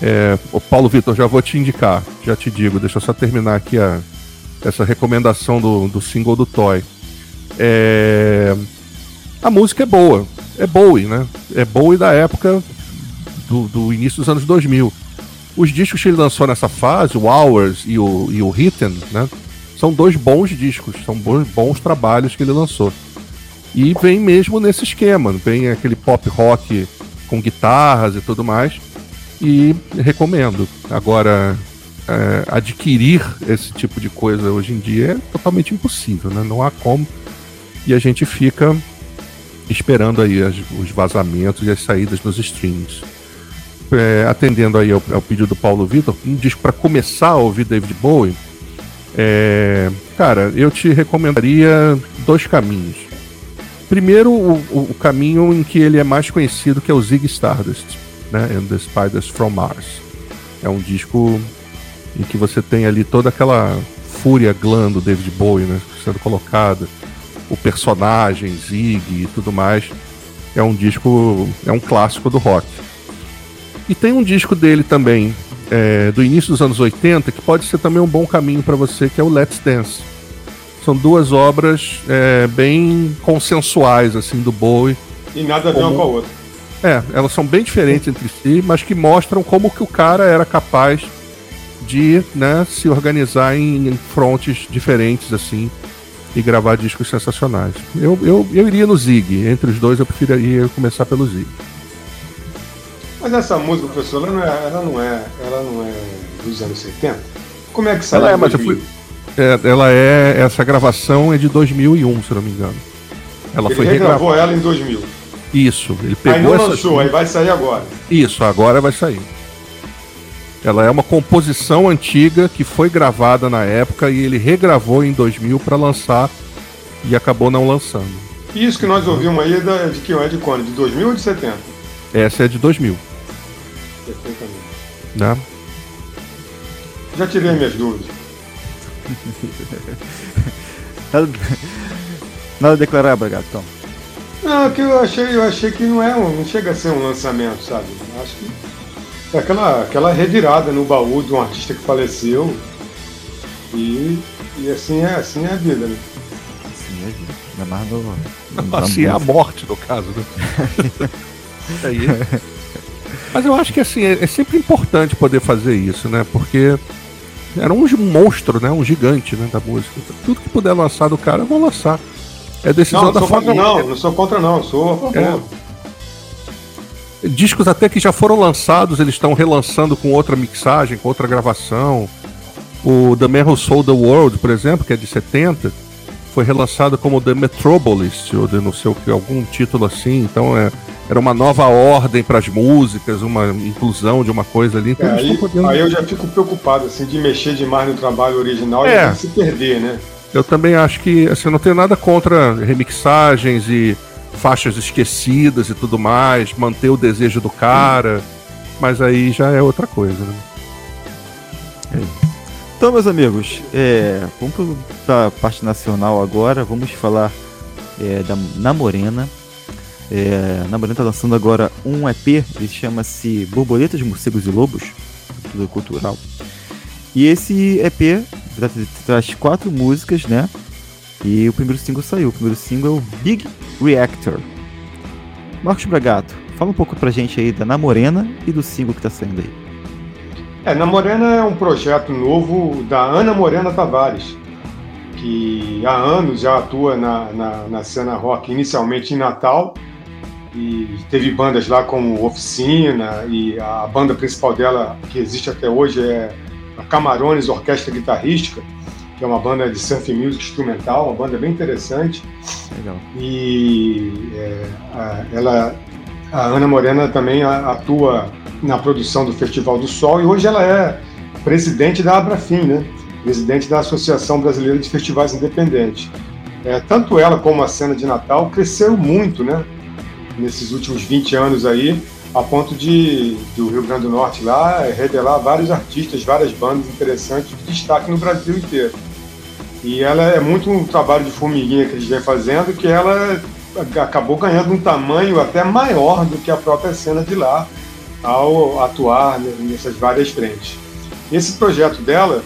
É, o Paulo Vitor, já vou te indicar, já te digo, deixa eu só terminar aqui a, essa recomendação do, do single do Toy. É, a música é boa, é Bowie, né? É Bowie da época do, do início dos anos 2000. Os discos que ele lançou nessa fase, o Hours e o, e o Hidden, né? São dois bons discos, são bons, bons trabalhos que ele lançou. E vem mesmo nesse esquema, vem aquele pop rock com guitarras e tudo mais. E recomendo. Agora, é, adquirir esse tipo de coisa hoje em dia é totalmente impossível, né? Não há como. E a gente fica esperando aí as- os vazamentos e as saídas nos streams. É, atendendo aí ao, ao pedido do Paulo Vitor, um disco para começar a ouvir David Bowie. É, cara, eu te recomendaria dois caminhos. Primeiro, o, o- caminho em que ele é mais conhecido, que é o Zig Stardust, né? And the Spiders from Mars. É um disco em que você tem ali toda aquela fúria glã do David Bowie, né? Sendo colocada, o personagem, Zig e tudo mais. É um disco, é um clássico do rock. E tem um disco dele também, é, do início dos anos 80, que pode ser também um bom caminho para você, que é o Let's Dance. São duas obras é, bem consensuais, assim, do Bowie. E nada a ver uma com a outra. É, elas são bem diferentes entre si, mas que mostram como que o cara era capaz de né, se organizar em, em frontes diferentes, assim, e gravar discos sensacionais. Eu, eu, eu iria no Zig, entre os dois eu preferiria começar pelo Zig. Mas essa música, professor, ela não é, ela não é, ela não é dos anos 70? Como é que saiu? Ela é, mas eu 2000? É, ela é. Essa gravação é de 2001, se não me engano. Ela Ele foi regravou ela em 2000. Isso, ele Aí pegou não essa. lançou, aí vai sair agora. Isso, agora vai sair. Ela é uma composição antiga que foi gravada na época e ele regravou em 2000 para lançar e acabou não lançando. Isso que nós ouvimos aí é de que é de quando? De 2000 ou de 70? Essa é de 2000. Perfeitamente. Né? Já tirei minhas dúvidas. nada, nada a declarar, Bragado, então. Não, que eu achei, eu achei que não é um, não chega a ser um lançamento, sabe? Acho que é aquela, aquela revirada no baú de um artista que faleceu. E, e assim é assim é a vida, né? Assim é a vida. Ainda mais no, no assim é a morte, no caso, né? Aí. Mas eu acho que assim, é, é, sempre importante poder fazer isso, né? Porque era um monstro, né? Um gigante né? da música. Tudo que puder lançar do cara, eu vou lançar. É decisão não, da sou família. Contra, não, não sou contra não, sou a favor. É. Discos até que já foram lançados, eles estão relançando com outra mixagem, com outra gravação. O The Man Who Sold the World, por exemplo, que é de 70, foi relançado como The Metropolis, ou de não sei o que, algum título assim. Então é, era uma nova ordem para as músicas, uma inclusão de uma coisa ali. Então é, aí, podendo... aí, eu já fico preocupado assim de mexer demais no trabalho original é. e se perder, né? Eu também acho que assim, eu não tenho nada contra remixagens e faixas esquecidas e tudo mais, manter o desejo do cara, mas aí já é outra coisa, né? É. Então, meus amigos, é, vamos para a parte nacional agora. Vamos falar é, da Namorena. É, a Namorena está lançando agora um EP, ele chama-se Borboletas, Morcegos e Lobos, tudo cultural. E esse EP traz quatro músicas, né? E o primeiro single saiu. O primeiro single é o Big Reactor. Marcos Bragato, fala um pouco pra gente aí da Namorena e do single que tá saindo aí. É, Na Morena é um projeto novo da Ana Morena Tavares, que há anos já atua na, na, na cena rock, inicialmente em Natal, e teve bandas lá como Oficina, e a banda principal dela, que existe até hoje, é a Camarones Orquestra Guitarrística, que é uma banda de surf music instrumental, uma banda bem interessante. Legal. E é, ela, a Ana Morena também atua na produção do Festival do Sol e hoje ela é presidente da Abrafim, né? presidente da Associação Brasileira de Festivais Independentes. É, tanto ela como a cena de Natal cresceram muito, né? Nesses últimos 20 anos aí, a ponto de do Rio Grande do Norte lá revelar vários artistas, várias bandas interessantes de destaque no Brasil inteiro. E ela é muito um trabalho de formiguinha que eles vêm fazendo, que ela acabou ganhando um tamanho até maior do que a própria cena de lá, ao atuar nessas várias frentes. Esse projeto dela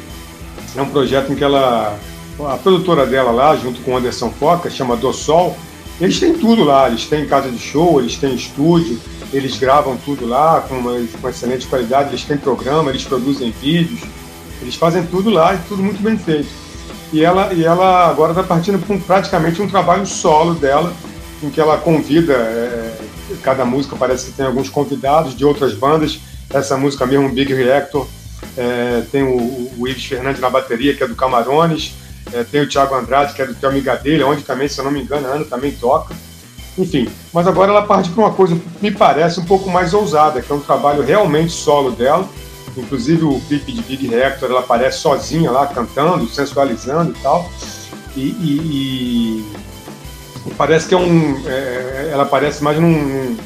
é um projeto em que ela, a produtora dela lá, junto com Anderson Foca, chama Do Sol, eles têm tudo lá, eles têm casa de show, eles têm estúdio, eles gravam tudo lá com, uma, com excelente qualidade, eles têm programa, eles produzem vídeos, eles fazem tudo lá e tudo muito bem feito. E ela, e ela agora está partindo um, praticamente um trabalho solo dela, em que ela convida é, cada música parece que tem alguns convidados de outras bandas. Essa música mesmo, Big Reactor, é, tem o, o Ives Fernandes na bateria, que é do Camarones, é, tem o Thiago Andrade, que é do Thelma Gadelha, onde também, se eu não me engano, a Ana também toca. Enfim, mas agora ela parte para uma coisa, me parece, um pouco mais ousada, que é um trabalho realmente solo dela. Inclusive o clipe de Big Reactor, ela aparece sozinha lá, cantando, sensualizando e tal. E, e, parece que é um. É, ela parece mais num,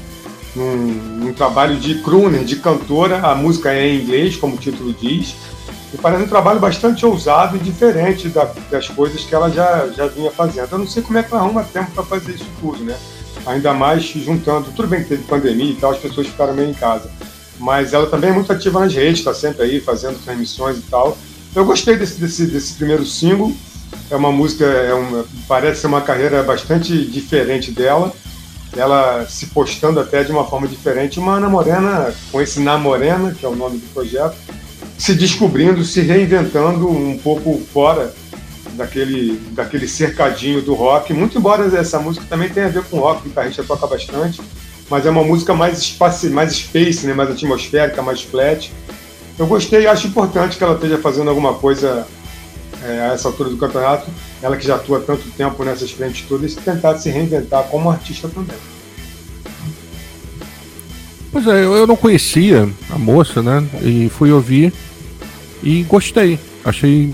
num, num, trabalho de crooner, de cantora. A música é em inglês, como o título diz. E parece um trabalho bastante ousado e diferente da, das coisas que ela já, já vinha fazendo. Eu não sei como é que ela arruma tempo para fazer isso tudo, né? Ainda mais juntando. Tudo bem que teve pandemia e tal, as pessoas ficaram meio em casa. Mas ela também é muito ativa nas redes, está sempre aí fazendo transmissões e tal. Eu gostei desse, desse, desse primeiro single é uma música, é parece ser uma carreira bastante diferente dela. Ela se postando até de uma forma diferente. Uma Ana Morena, com esse Namorena, que é o nome do projeto, se descobrindo, se reinventando um pouco fora daquele, daquele cercadinho do rock. Muito embora essa música também tenha a ver com rock, o guitarrista toca bastante, mas é uma música mais espaço, mais space, né? mais atmosférica, mais flat. Eu gostei acho importante que ela esteja fazendo alguma coisa é, a essa altura do campeonato, ela que já atua tanto tempo nessas frentes todas, tentar se reinventar como artista também. Pois é, eu, não conhecia a moça, né? E fui ouvir e gostei. Achei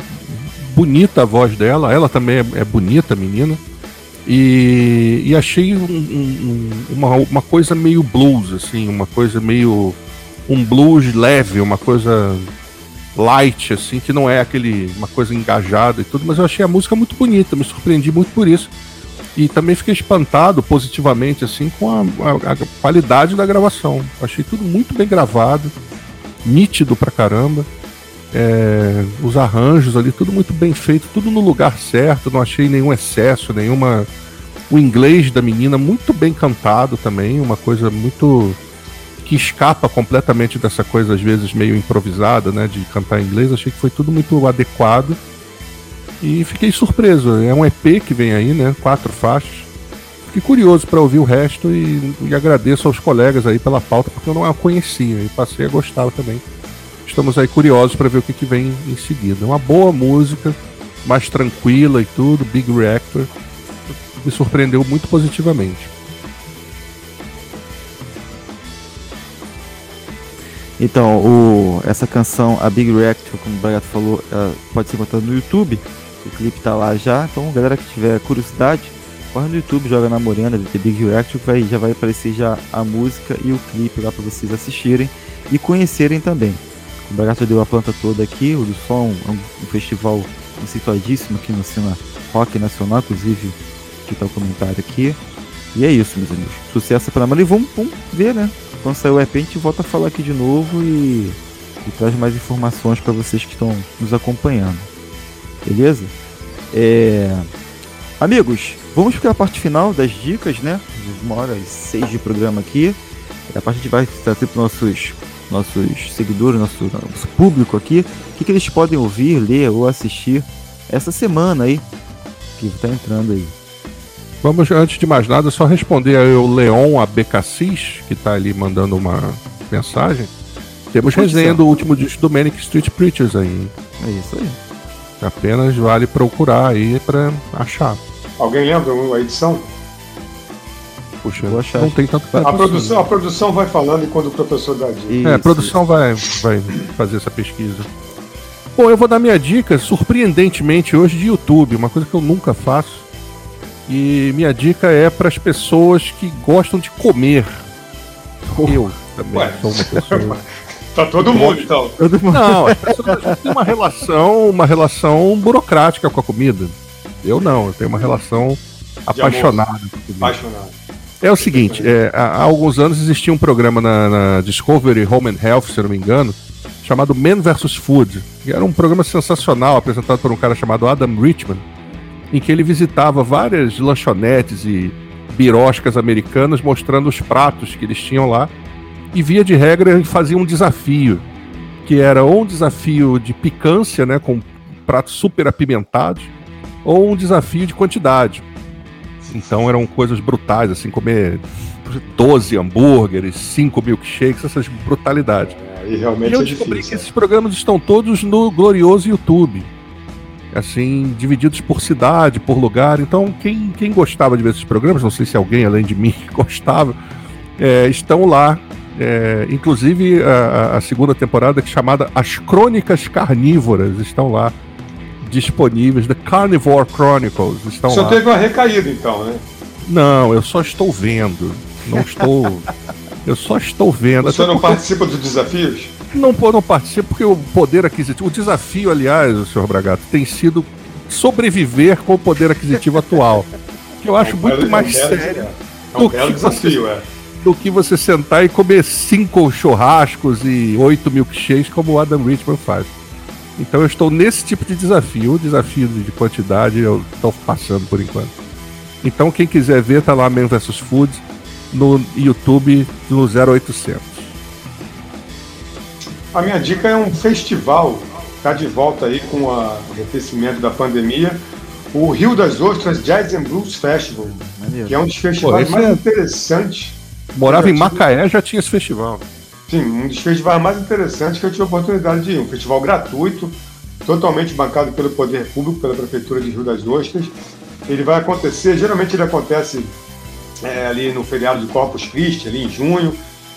bonita a voz dela. Ela também é, é bonita, menina. E, e achei um, um, uma, uma coisa meio blues, assim, uma coisa meio. um blues leve, uma coisa light, assim, que não é aquele uma coisa engajada e tudo, mas eu achei a música muito bonita, me surpreendi muito por isso. E também fiquei espantado positivamente, assim, com a, a, a qualidade da gravação. Achei tudo muito bem gravado, nítido pra caramba. É, os arranjos ali, tudo muito bem feito, tudo no lugar certo, não achei nenhum excesso, nenhuma. O inglês da menina muito bem cantado também, uma coisa muito que escapa completamente dessa coisa, às vezes, meio improvisada, né? De cantar em inglês. Achei que foi tudo muito adequado. E fiquei surpreso. É um EP que vem aí, né? Quatro faixas. Fiquei curioso para ouvir o resto e, e, agradeço aos colegas aí pela pauta, porque eu não a conhecia e passei a gostar também. Estamos aí curiosos para ver o que, que vem em seguida. Uma boa música, mais tranquila e tudo, Big Reactor. Me surpreendeu muito positivamente. Então, o, essa canção, a Big Reactor, como o Bragato falou, pode ser encontrada no YouTube. O clipe tá lá já. Então, galera que tiver curiosidade, corre no YouTube, joga na Morena, The Big Reactor, vai, já vai aparecer já a música e o clipe lá para vocês assistirem e conhecerem também. O Bragato deu a planta toda aqui. O Som é um, um festival conceituadíssimo aqui na cena rock nacional, inclusive, que tá o comentário aqui. E é isso, meus amigos. Sucesso para a E vamos, vamos ver, né? Quando sair o EP, a gente volta a falar aqui de novo e, e traz mais informações para vocês que estão nos acompanhando. Beleza? É... Amigos, vamos para a parte final das dicas, né? Uma hora e seis de programa aqui. A parte gente vai trazer para nossos nossos seguidores, nosso, nosso público aqui, o que, que eles podem ouvir, ler ou assistir essa semana aí que está entrando aí. Vamos, antes de mais nada, só responder aí o Leon Abecassis, que está ali mandando uma mensagem. Temos resenha do último disco do Manic Street Preachers aí. É isso aí. Apenas vale procurar aí para achar. Alguém lembra a edição? Puxa, não tem tanto a produção, a produção vai falando enquanto o professor dá dica. É, a produção vai, vai fazer essa pesquisa. Bom, eu vou dar minha dica, surpreendentemente, hoje de YouTube, uma coisa que eu nunca faço. E minha dica é para as pessoas que gostam de comer. Eu também Ué. sou uma pessoa. Tá todo mundo, então. Não, as pessoas têm uma relação, uma relação burocrática com a comida. Eu não, eu tenho uma relação apaixonada com a comida. Apaixonado. É o seguinte, é, há, alguns anos existia um programa na, na, Discovery Home and Health, se eu não me engano, chamado Men vs Food. E era um programa sensacional, apresentado por um cara chamado Adam Richman em que ele visitava várias lanchonetes e biroscas americanas mostrando os pratos que eles tinham lá e via de regra fazia um desafio que era ou um desafio de picância, né, com pratos super apimentados, ou um desafio de quantidade. Então eram coisas brutais, assim, comer 12 hambúrgueres, 5 milkshakes, essas brutalidades. É, e, realmente e eu é descobri difícil, que esses programas estão todos no glorioso YouTube assim, divididos por cidade, por lugar. Então, quem, quem gostava de ver esses programas, não sei se alguém além de mim gostava, é, estão lá. É, inclusive a, a, segunda temporada que é chamada As Crônicas Carnívoras estão lá disponíveis. The Carnivore Chronicles estão Só lá. teve uma recaída então, né? Não, eu só estou vendo. Não estou. eu só estou vendo. Você não porque... participa dos desafios? Não, não participa porque o poder aquisitivo. O desafio, aliás, o senhor Bragato, tem sido sobreviver com o poder aquisitivo atual. Que eu acho é um muito mais sério. É um belo desafio, você, é. Do que você sentar e comer cinco churrascos e oito milkshakes como o Adam Richman faz. Então eu estou nesse tipo de desafio. O desafio de quantidade eu estou passando por enquanto. Então quem quiser ver, tá lá Man vs Food no YouTube no 0800. A minha dica é um festival, está de volta aí com o arrefecimento da pandemia, o Rio das Ostras Jazz and Blues Festival, Maneiro. que é um dos festivais Pô, mais é... interessantes. Morava em Macaé, já tinha esse festival. Sim, um dos festivais mais interessantes que eu tive a oportunidade de ir. Um festival gratuito, totalmente bancado pelo poder público, pela Prefeitura de Rio das Ostras. Ele vai acontecer, geralmente ele acontece é, ali no feriado de Corpus Christi, ali em junho,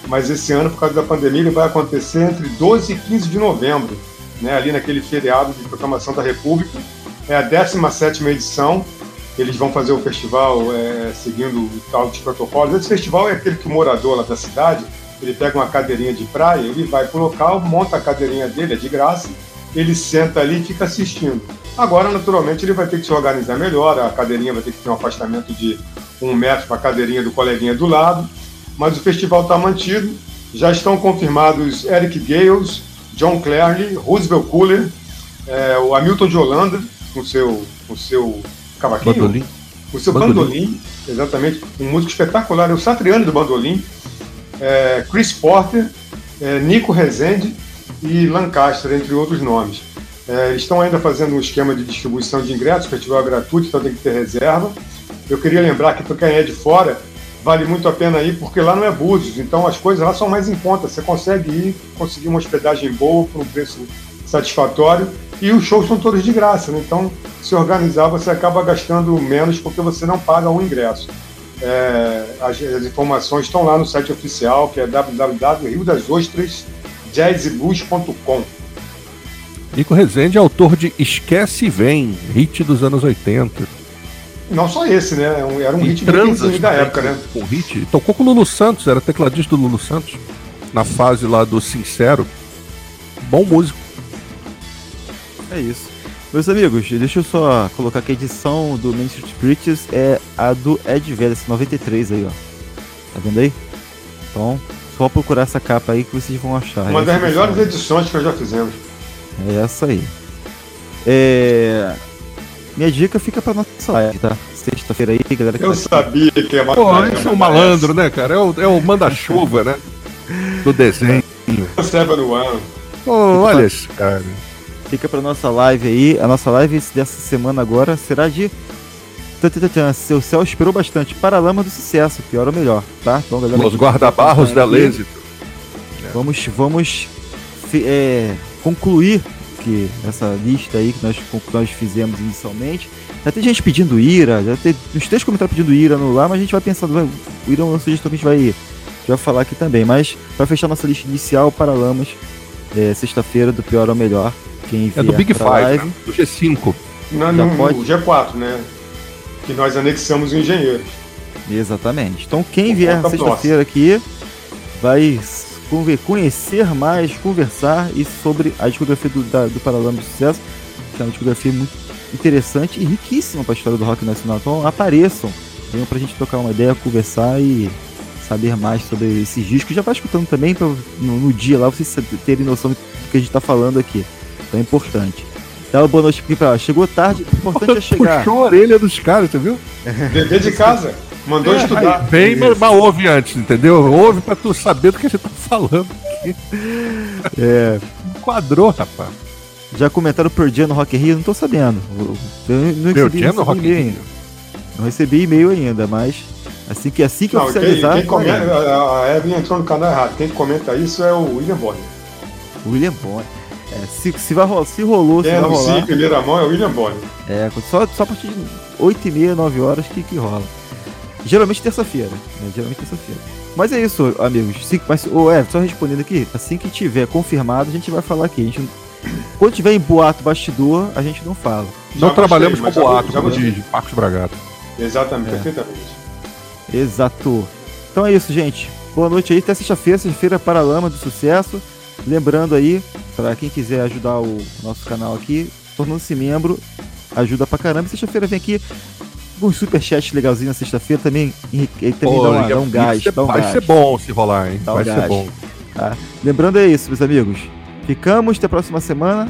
mas esse ano, por causa da pandemia, ele vai acontecer entre 12 e 15 de novembro, né, ali naquele feriado de proclamação da República. É a 17 edição. Eles vão fazer o festival é, seguindo o tal de protocolos. Esse festival é aquele que o morador lá da cidade ele pega uma cadeirinha de praia, ele vai para o local, monta a cadeirinha dele, é de graça, ele senta ali e fica assistindo. Agora, naturalmente, ele vai ter que se organizar melhor, a cadeirinha vai ter que ter um afastamento de um metro para a cadeirinha do coleguinha do lado, mas o festival está mantido. Já estão confirmados Eric Gales, John Clearly, Roosevelt Cooler, é, o Hamilton de Holanda, com seu, com seu cavaquinho, bandolim. o seu bandolim. bandolim, exatamente, um músico espetacular, é o Satriani do bandolim, é, Chris Porter, é, Nico Rezende e Lancaster, entre outros nomes. É, estão ainda fazendo um esquema de distribuição de ingressos, o festival é gratuito, então tem que ter reserva. Eu queria lembrar que para quem é de fora, vale muito a pena ir, porque lá não é Búzios, então as coisas lá são mais em conta. Você consegue ir, conseguir uma hospedagem boa, por um preço satisfatório, e os shows são todos de graça, né? então se organizar você acaba gastando menos porque você não paga o ingresso. É, as, as, informações estão lá no site oficial, que é www.riodasostras.jazzblues.com. Nico Rezende é autor de Esquece e Vem, hit dos anos 80. Não só esse, né? Era um e hit bem da época, né? Um hit. Tocou com o Lulu Santos, era tecladista do Lulu Santos, na fase lá do Sincero. Bom músico. É isso. Meus amigos, deixa eu só colocar que a edição do Main Street Preachers é a do Ed Vegas, 93 aí, ó. Tá vendo aí? Então, só procurar essa capa aí que vocês vão achar. Uma das melhores edições que nós já fizemos. É essa aí. É... Minha dica fica pra nossa live, tá? Sexta-feira aí, galera. Eu tá sabia que é Pô, esse é um malandro, né, cara? É o, é o manda-chuva, né? Do desenho. Seven One. Pô, olha esse cara. Fica pra nossa live aí. A nossa live dessa semana agora será de. Seu céu esperou bastante. Paralama do sucesso, pior ou melhor, tá? Então, galera. Os guarda-barros da Lêxito. Vamos, vamos é, concluir que essa lista aí que nós, que nós fizemos inicialmente. Já tem gente pedindo ira, já tem uns três comentários pedindo ira no lá, mas a gente vai pensando, o ira é uma sugestão que a gente vai, vai falar aqui também. Mas para fechar nossa lista inicial, Paralamas, é, sexta-feira, do pior ao melhor. Quem é do Big Five, live, né? do G5. Não, no, pode... G4, né? Que nós anexamos engenheiros. Exatamente. Então quem vier sexta-feira aqui vai conhecer mais, conversar e sobre a discografia do, da, do Paralama do Sucesso, que é uma discografia muito interessante e riquíssima para a história do rock nacional. Então apareçam, venham para a gente trocar uma ideia, conversar e saber mais sobre esses discos. Já vai escutando também pra, no, no dia lá vocês terem noção do que a gente está falando aqui. Então é importante. Dá uma boa noite aqui pra Chegou tarde, o importante é chegar. Puxou a orelha dos caras, você viu? Dever de casa. Mandou é, estudar. Bem, mas, mas ouve antes, entendeu? Ouve pra tu saber do que a gente tá falando aqui. É. Enquadrou, rapaz. Já comentaram por dia no Rock Rio? Não tô sabendo. Eu não recebi, dia no Rock Rio? Ainda. Não recebi e-mail ainda, mas assim que, assim que não, oficializar... Quem, quem comenta, a Evelyn entrou no canal errado. Quem comenta isso é o William Bonner. William Bonner. É, se, se, vai, se rolou, se é, vai rolar. Sim, primeira mão é o William Bonner. É, só, só a partir de 8 e meia, 9 horas que, que rola. Geralmente terça-feira, né? Geralmente terça-feira. Mas é isso, amigos. Se, mas, oh, é, só respondendo aqui, assim que tiver confirmado, a gente vai falar aqui. A gente, quando tiver em boato bastidor, a gente não fala. Já não trabalhamos com boato, já como diz Marcos Bragato. Exatamente, é. perfeitamente. Exato. Então é isso, gente. Boa noite aí, até sexta-feira, sexta-feira para a Lama do Sucesso. Lembrando aí, para quem quiser ajudar o nosso canal aqui, tornando-se membro, ajuda pra caramba. Sexta-feira vem aqui um superchat legalzinho na sexta-feira também, também dá, uma, dá, um gás. Dá um vai gás. ser bom se rolar, hein? Dá vai um ser bom. Tá? Lembrando é isso, meus amigos. Ficamos até a próxima semana.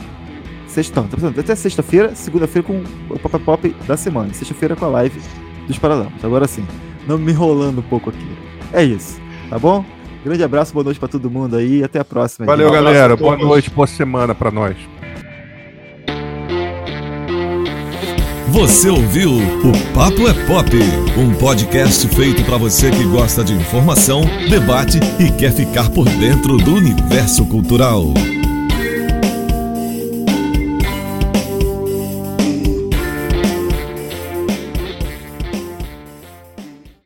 Sexta, não, até sexta-feira, segunda-feira com o Pop Pop da semana. Sexta-feira com a live dos Paralamas. Agora sim, não me enrolando um pouco aqui. É isso, tá bom? Grande abraço, boa noite para todo mundo aí e até a próxima. Valeu, galera. Boa noite, boa semana para nós. Você ouviu o Papo é Pop, um podcast feito para você que gosta de informação, debate e quer ficar por dentro do universo cultural.